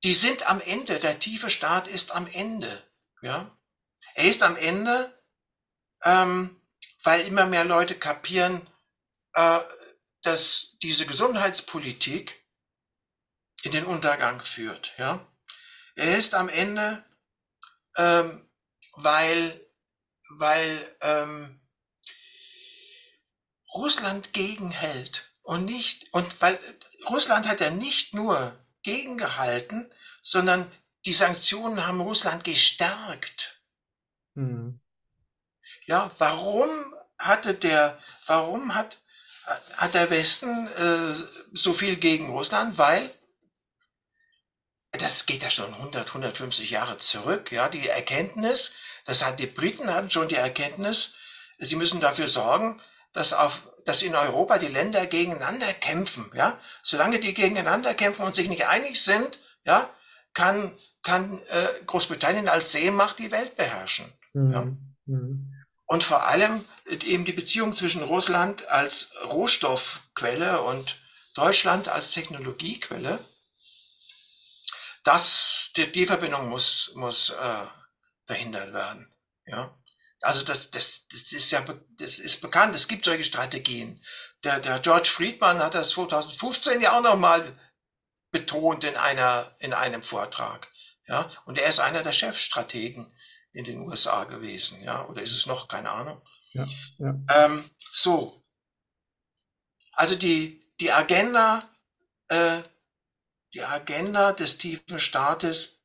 die sind am Ende, der tiefe Staat ist am Ende, ja. Er ist am Ende, ähm, weil immer mehr Leute kapieren, äh, dass diese Gesundheitspolitik in den Untergang führt. Ja? Er ist am Ende, ähm, weil, weil ähm, Russland gegenhält und nicht, und weil Russland hat ja nicht nur gegengehalten, sondern die Sanktionen haben Russland gestärkt. Mhm. Ja, warum hatte der, warum hat, hat der Westen äh, so viel gegen Russland? Weil das geht ja schon 100, 150 Jahre zurück, ja, die Erkenntnis, das hat die Briten hatten schon die Erkenntnis, Sie müssen dafür sorgen, dass, auf, dass in Europa die Länder gegeneinander kämpfen. Ja? Solange die gegeneinander kämpfen und sich nicht einig sind, ja, kann, kann äh, Großbritannien als Seemacht die Welt beherrschen. Mhm. Ja? Mhm. Und vor allem eben die Beziehung zwischen Russland als Rohstoffquelle und Deutschland als Technologiequelle. Das, die, die Verbindung muss, muss äh, verhindert werden. Ja? Also das, das, das ist ja das ist bekannt, es gibt solche Strategien. Der, der George Friedman hat das 2015 ja auch nochmal betont in, einer, in einem Vortrag. Ja? Und er ist einer der Chefstrategen in den USA gewesen. Ja? Oder ist es noch? Keine Ahnung. Ja, ja. Ähm, so. Also die, die Agenda, äh, die Agenda des tiefen Staates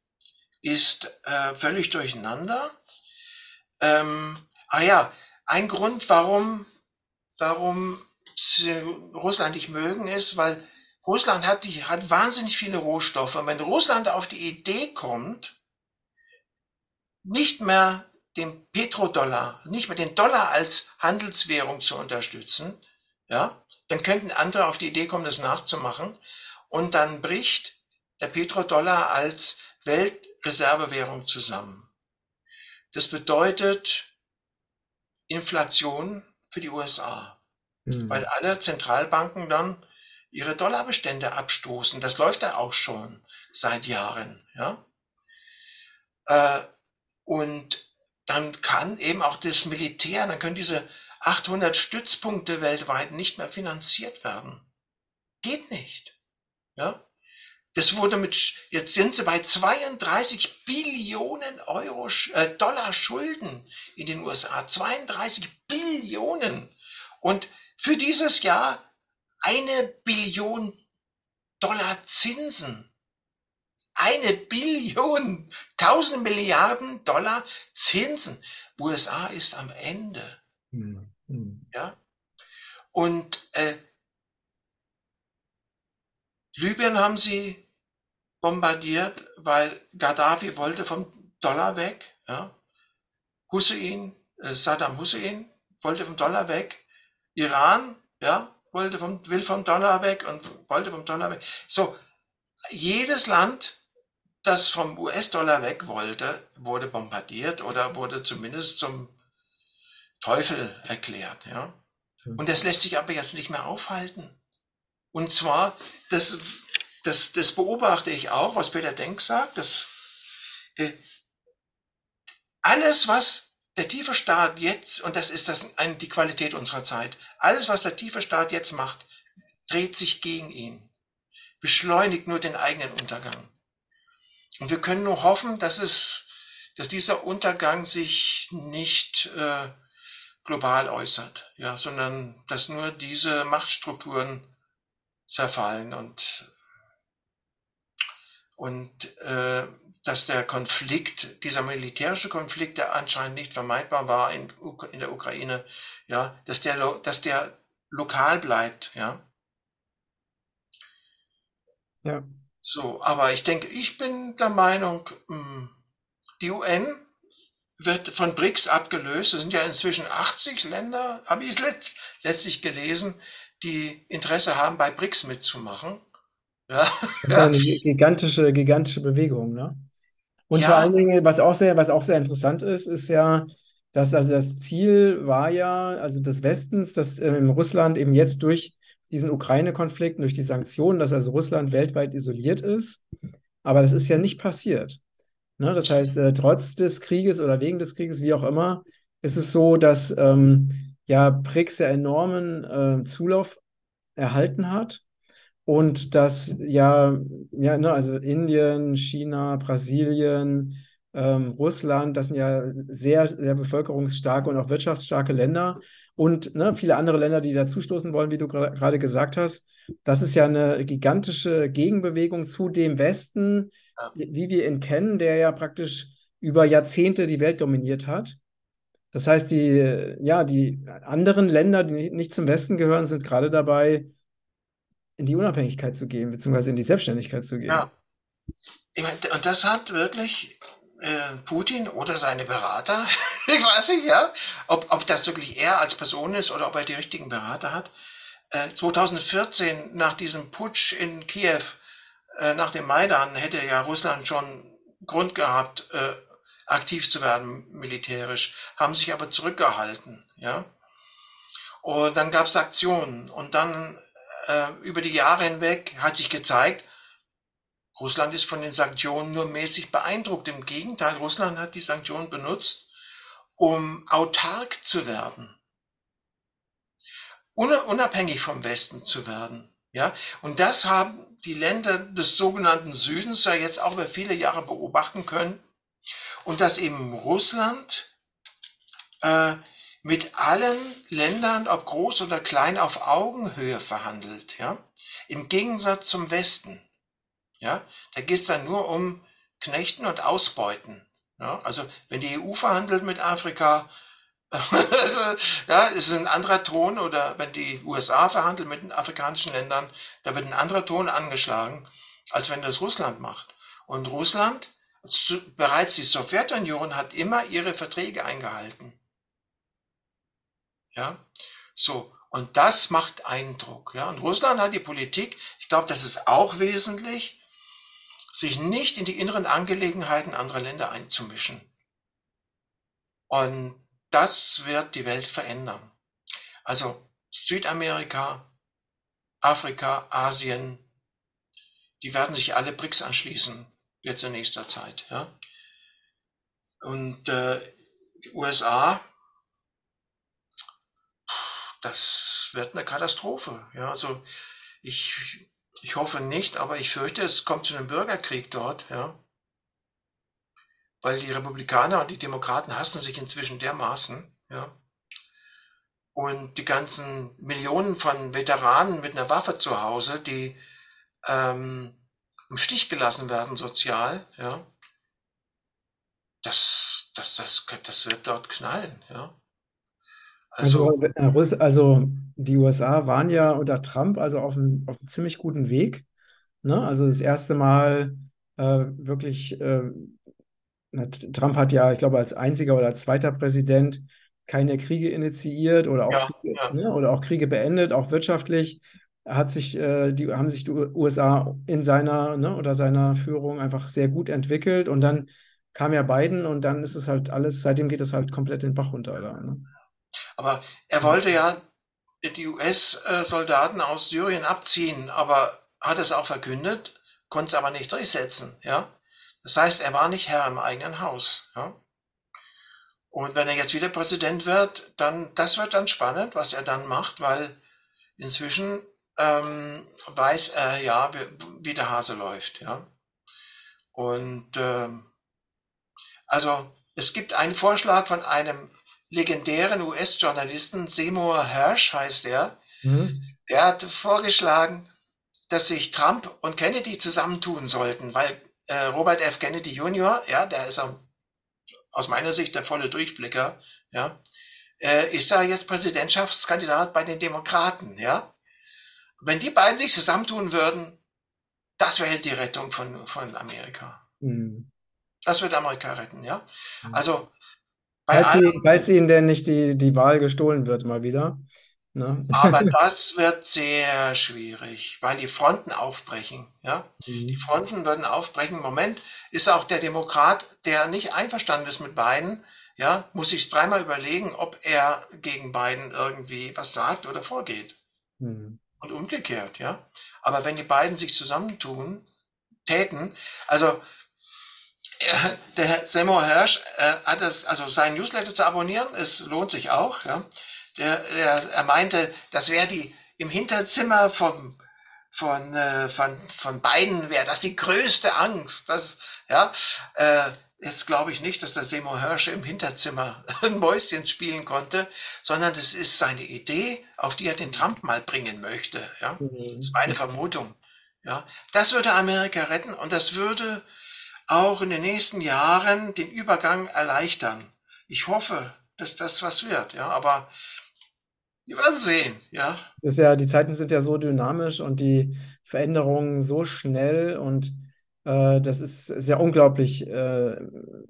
ist äh, völlig durcheinander. Ähm, ah ja, ein Grund, warum, warum sie Russland nicht mögen, ist, weil Russland hat, die, hat wahnsinnig viele Rohstoffe. Und wenn Russland auf die Idee kommt, nicht mehr den Petrodollar, nicht mehr den Dollar als Handelswährung zu unterstützen, ja, dann könnten andere auf die Idee kommen, das nachzumachen. Und dann bricht der Petrodollar als Weltreservewährung zusammen. Das bedeutet Inflation für die USA, mhm. weil alle Zentralbanken dann ihre Dollarbestände abstoßen. Das läuft ja auch schon seit Jahren. Ja? Äh, und dann kann eben auch das Militär, dann können diese 800 Stützpunkte weltweit nicht mehr finanziert werden. Geht nicht. Ja? Das wurde mit, jetzt sind sie bei 32 Billionen Euro, äh, Dollar Schulden in den USA. 32 Billionen. Und für dieses Jahr eine Billion Dollar Zinsen. Eine Billion, 1000 Milliarden Dollar Zinsen. USA ist am Ende. Hm, hm. Ja. Und äh, Libyen haben sie bombardiert, weil Gaddafi wollte vom Dollar weg. Ja. Hussein, äh, Saddam Hussein wollte vom Dollar weg. Iran, ja, wollte vom, will vom Dollar weg und wollte vom Dollar weg. So, jedes Land, das vom US-Dollar weg wollte, wurde bombardiert oder wurde zumindest zum Teufel erklärt. Ja. Hm. Und das lässt sich aber jetzt nicht mehr aufhalten. Und zwar, das das, das beobachte ich auch, was Peter Denk sagt, dass äh, alles, was der tiefe Staat jetzt, und das ist das, ein, die Qualität unserer Zeit, alles, was der tiefe Staat jetzt macht, dreht sich gegen ihn, beschleunigt nur den eigenen Untergang. Und wir können nur hoffen, dass es, dass dieser Untergang sich nicht äh, global äußert, ja, sondern dass nur diese Machtstrukturen zerfallen und und äh, dass der Konflikt, dieser militärische Konflikt, der anscheinend nicht vermeidbar war in, in der Ukraine, ja, dass der, dass der lokal bleibt, ja. Ja. So, aber ich denke, ich bin der Meinung, hm, die UN wird von BRICS abgelöst. Es sind ja inzwischen 80 Länder, habe ich es letzt, letztlich gelesen, die Interesse haben, bei BRICS mitzumachen. Ja, ja. Eine gigantische, gigantische Bewegung, ne? Und vor allen Dingen, was auch sehr, was auch sehr interessant ist, ist ja, dass also das Ziel war ja, also des Westens, dass ähm, Russland eben jetzt durch diesen Ukraine-Konflikt, durch die Sanktionen, dass also Russland weltweit isoliert ist. Aber das ist ja nicht passiert. Ne? Das heißt, äh, trotz des Krieges oder wegen des Krieges, wie auch immer, ist es so, dass ähm, ja BRICS ja enormen äh, Zulauf erhalten hat und dass ja, ja, ne, also Indien, China, Brasilien, ähm, Russland, das sind ja sehr, sehr bevölkerungsstarke und auch wirtschaftsstarke Länder. Und ne, viele andere Länder, die dazustoßen wollen, wie du gerade gesagt hast. Das ist ja eine gigantische Gegenbewegung zu dem Westen, wie wir ihn kennen, der ja praktisch über Jahrzehnte die Welt dominiert hat. Das heißt, die, ja, die anderen Länder, die nicht zum Westen gehören, sind gerade dabei, in die Unabhängigkeit zu gehen, beziehungsweise in die Selbstständigkeit zu gehen. Ja. Ich meine, und das hat wirklich äh, Putin oder seine Berater, ich weiß nicht, ja, ob, ob das wirklich er als Person ist oder ob er die richtigen Berater hat. Äh, 2014, nach diesem Putsch in Kiew, äh, nach dem Maidan, hätte ja Russland schon Grund gehabt, äh, aktiv zu werden militärisch, haben sich aber zurückgehalten, ja. Und dann gab es Aktionen und dann äh, über die Jahre hinweg hat sich gezeigt, Russland ist von den Sanktionen nur mäßig beeindruckt. Im Gegenteil, Russland hat die Sanktionen benutzt, um autark zu werden. Unabhängig vom Westen zu werden. Ja, und das haben die Länder des sogenannten Südens ja jetzt auch über viele Jahre beobachten können. Und dass eben Russland äh, mit allen Ländern, ob groß oder klein, auf Augenhöhe verhandelt. Ja, im Gegensatz zum Westen. Ja, da geht es dann nur um Knechten und Ausbeuten. Ja, also wenn die EU verhandelt mit Afrika, ja, es ist ein anderer Ton oder wenn die USA verhandelt mit den afrikanischen Ländern, da wird ein anderer Ton angeschlagen, als wenn das Russland macht. Und Russland, bereits die Sowjetunion hat immer ihre Verträge eingehalten. Ja, so. Und das macht Eindruck. Ja, und Russland hat die Politik, ich glaube, das ist auch wesentlich, sich nicht in die inneren Angelegenheiten anderer Länder einzumischen. Und das wird die Welt verändern. Also Südamerika, Afrika, Asien, die werden sich alle BRICS anschließen, jetzt in nächster Zeit. Ja? Und äh, die USA, das wird eine Katastrophe. Ja? Also ich ich hoffe nicht, aber ich fürchte, es kommt zu einem Bürgerkrieg dort, ja. Weil die Republikaner und die Demokraten hassen sich inzwischen dermaßen, ja. Und die ganzen Millionen von Veteranen mit einer Waffe zu Hause, die ähm, im Stich gelassen werden sozial, ja. Das, das, das, das wird dort knallen, ja. Also, also, also die USA waren ja unter Trump also auf einem, auf einem ziemlich guten Weg. Ne? Also das erste Mal äh, wirklich, äh, Trump hat ja, ich glaube, als einziger oder als zweiter Präsident keine Kriege initiiert oder auch, ja, Kriege, ja. Ne? oder auch Kriege beendet, auch wirtschaftlich hat sich, äh, die, haben sich die USA in seiner ne, oder seiner Führung einfach sehr gut entwickelt und dann kam ja Biden und dann ist es halt alles, seitdem geht es halt komplett den Bach runter. Da, ne? Aber er wollte ja die US-Soldaten aus Syrien abziehen, aber hat es auch verkündet, konnte es aber nicht durchsetzen. Ja? Das heißt, er war nicht Herr im eigenen Haus. Ja? Und wenn er jetzt wieder Präsident wird, dann das wird dann spannend, was er dann macht, weil inzwischen ähm, weiß er ja, wie, wie, der Hase läuft. Ja? Und ähm, also es gibt einen Vorschlag von einem legendären US-Journalisten, Seymour Hersh heißt er, mhm. der hat vorgeschlagen, dass sich Trump und Kennedy zusammentun sollten, weil äh, Robert F. Kennedy Jr., ja, der ist aus meiner Sicht der volle Durchblicker, ja, äh, ist da jetzt Präsidentschaftskandidat bei den Demokraten, ja. Wenn die beiden sich zusammentun würden, das wäre die Rettung von, von Amerika. Mhm. Das wird Amerika retten, ja. Mhm. Also Falls, falls ihnen denn nicht die, die Wahl gestohlen wird, mal wieder. Ne? Aber das wird sehr schwierig, weil die Fronten aufbrechen. Ja? Mhm. Die Fronten würden aufbrechen. Im Moment ist auch der Demokrat, der nicht einverstanden ist mit Biden, ja, muss sich dreimal überlegen, ob er gegen Biden irgendwie was sagt oder vorgeht. Mhm. Und umgekehrt, ja. Aber wenn die beiden sich zusammentun, täten, also der Herr Seymour Hirsch äh, hat es, also sein Newsletter zu abonnieren, es lohnt sich auch. Ja. Der, der, er meinte, das wäre die im Hinterzimmer vom, von, äh, von, von beiden wäre das die größte Angst. Das, ja, äh, jetzt glaube ich nicht, dass der Seymour Hirsch im Hinterzimmer ein Mäuschen spielen konnte, sondern das ist seine Idee, auf die er den Trump mal bringen möchte. Ja, mhm. das ist meine Vermutung. Ja, das würde Amerika retten und das würde auch in den nächsten Jahren den Übergang erleichtern. Ich hoffe, dass das was wird, ja, aber wir werden sehen, ja. Das ist ja, die Zeiten sind ja so dynamisch und die Veränderungen so schnell und Äh, das ist sehr unglaublich äh,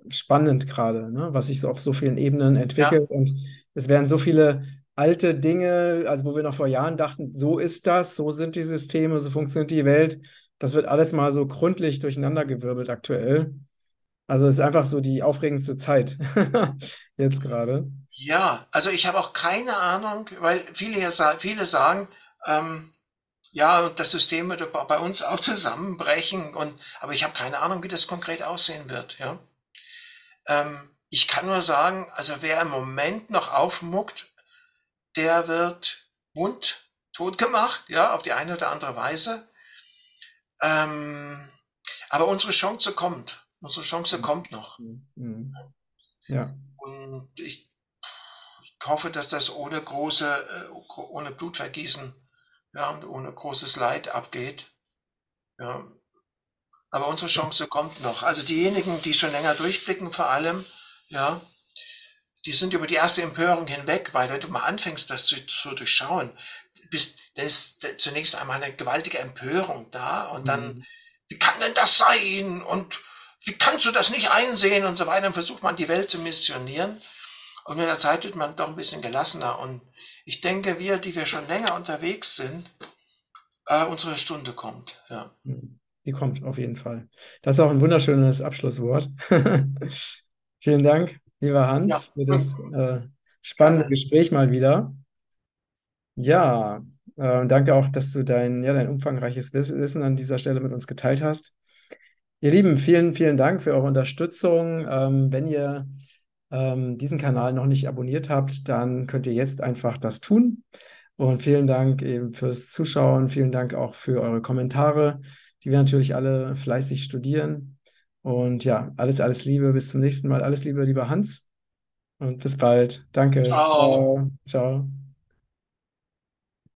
spannend gerade, ne? Was sich so auf so vielen Ebenen Ja, entwickelt. Und es werden so viele alte Dinge, also wo wir noch vor Jahren dachten, so ist das, so sind die Systeme, so funktioniert die Welt. Das wird alles mal so gründlich durcheinandergewirbelt aktuell. Also es ist einfach so die aufregendste Zeit jetzt gerade. ja. Also ich habe auch keine Ahnung, weil viele, ja viele sagen, ähm, ja, das System würde bei bei uns auch zusammenbrechen und, aber ich habe keine Ahnung, wie das konkret aussehen wird, ja. Ähm, ich kann nur sagen, also wer im Moment noch aufmuckt, der wird bunt tot gemacht, ja, auf die eine oder andere Weise. Ähm, aber unsere Chance kommt. Unsere Chance kommt noch. Mhm. Ja. Und ich, ich hoffe, dass das ohne große, äh, ohne Blutvergießen, ja, und ohne großes Leid abgeht. Ja. Aber unsere Chance kommt noch. Also diejenigen, die schon länger durchblicken, vor allem, ja, die sind über die erste Empörung hinweg, weil wenn du mal anfängst, das zu, zu durchschauen, bist, dann ist zunächst einmal eine gewaltige Empörung da und dann, Mhm. wie kann denn das sein? Und wie kannst du das nicht einsehen? Und so weiter. Dann versucht man die Welt zu missionieren. Und mit der Zeit wird man doch ein bisschen gelassener. Und ich denke, wir, die wir schon länger unterwegs sind, äh, unsere Stunde kommt. Ja. Die kommt auf jeden Fall. Das ist auch ein wunderschönes Abschlusswort. Vielen Dank, lieber Ja, Hans, für das äh, spannende. Gespräch mal wieder. Ja, äh, und danke auch, dass du dein, ja, dein umfangreiches Wiss- Wissen an dieser Stelle mit uns geteilt hast. Ihr Lieben, vielen, vielen Dank für eure Unterstützung. Ähm, wenn ihr ähm, diesen Kanal noch nicht abonniert habt, dann könnt ihr jetzt einfach das tun. Und vielen Dank eben fürs Zuschauen. Vielen Dank auch für eure Kommentare, die wir natürlich alle fleißig studieren. Und ja, alles, alles Liebe. Bis zum nächsten Mal. Alles Liebe, lieber Hans. Und bis bald. Danke. Ciao. Ciao. Ciao.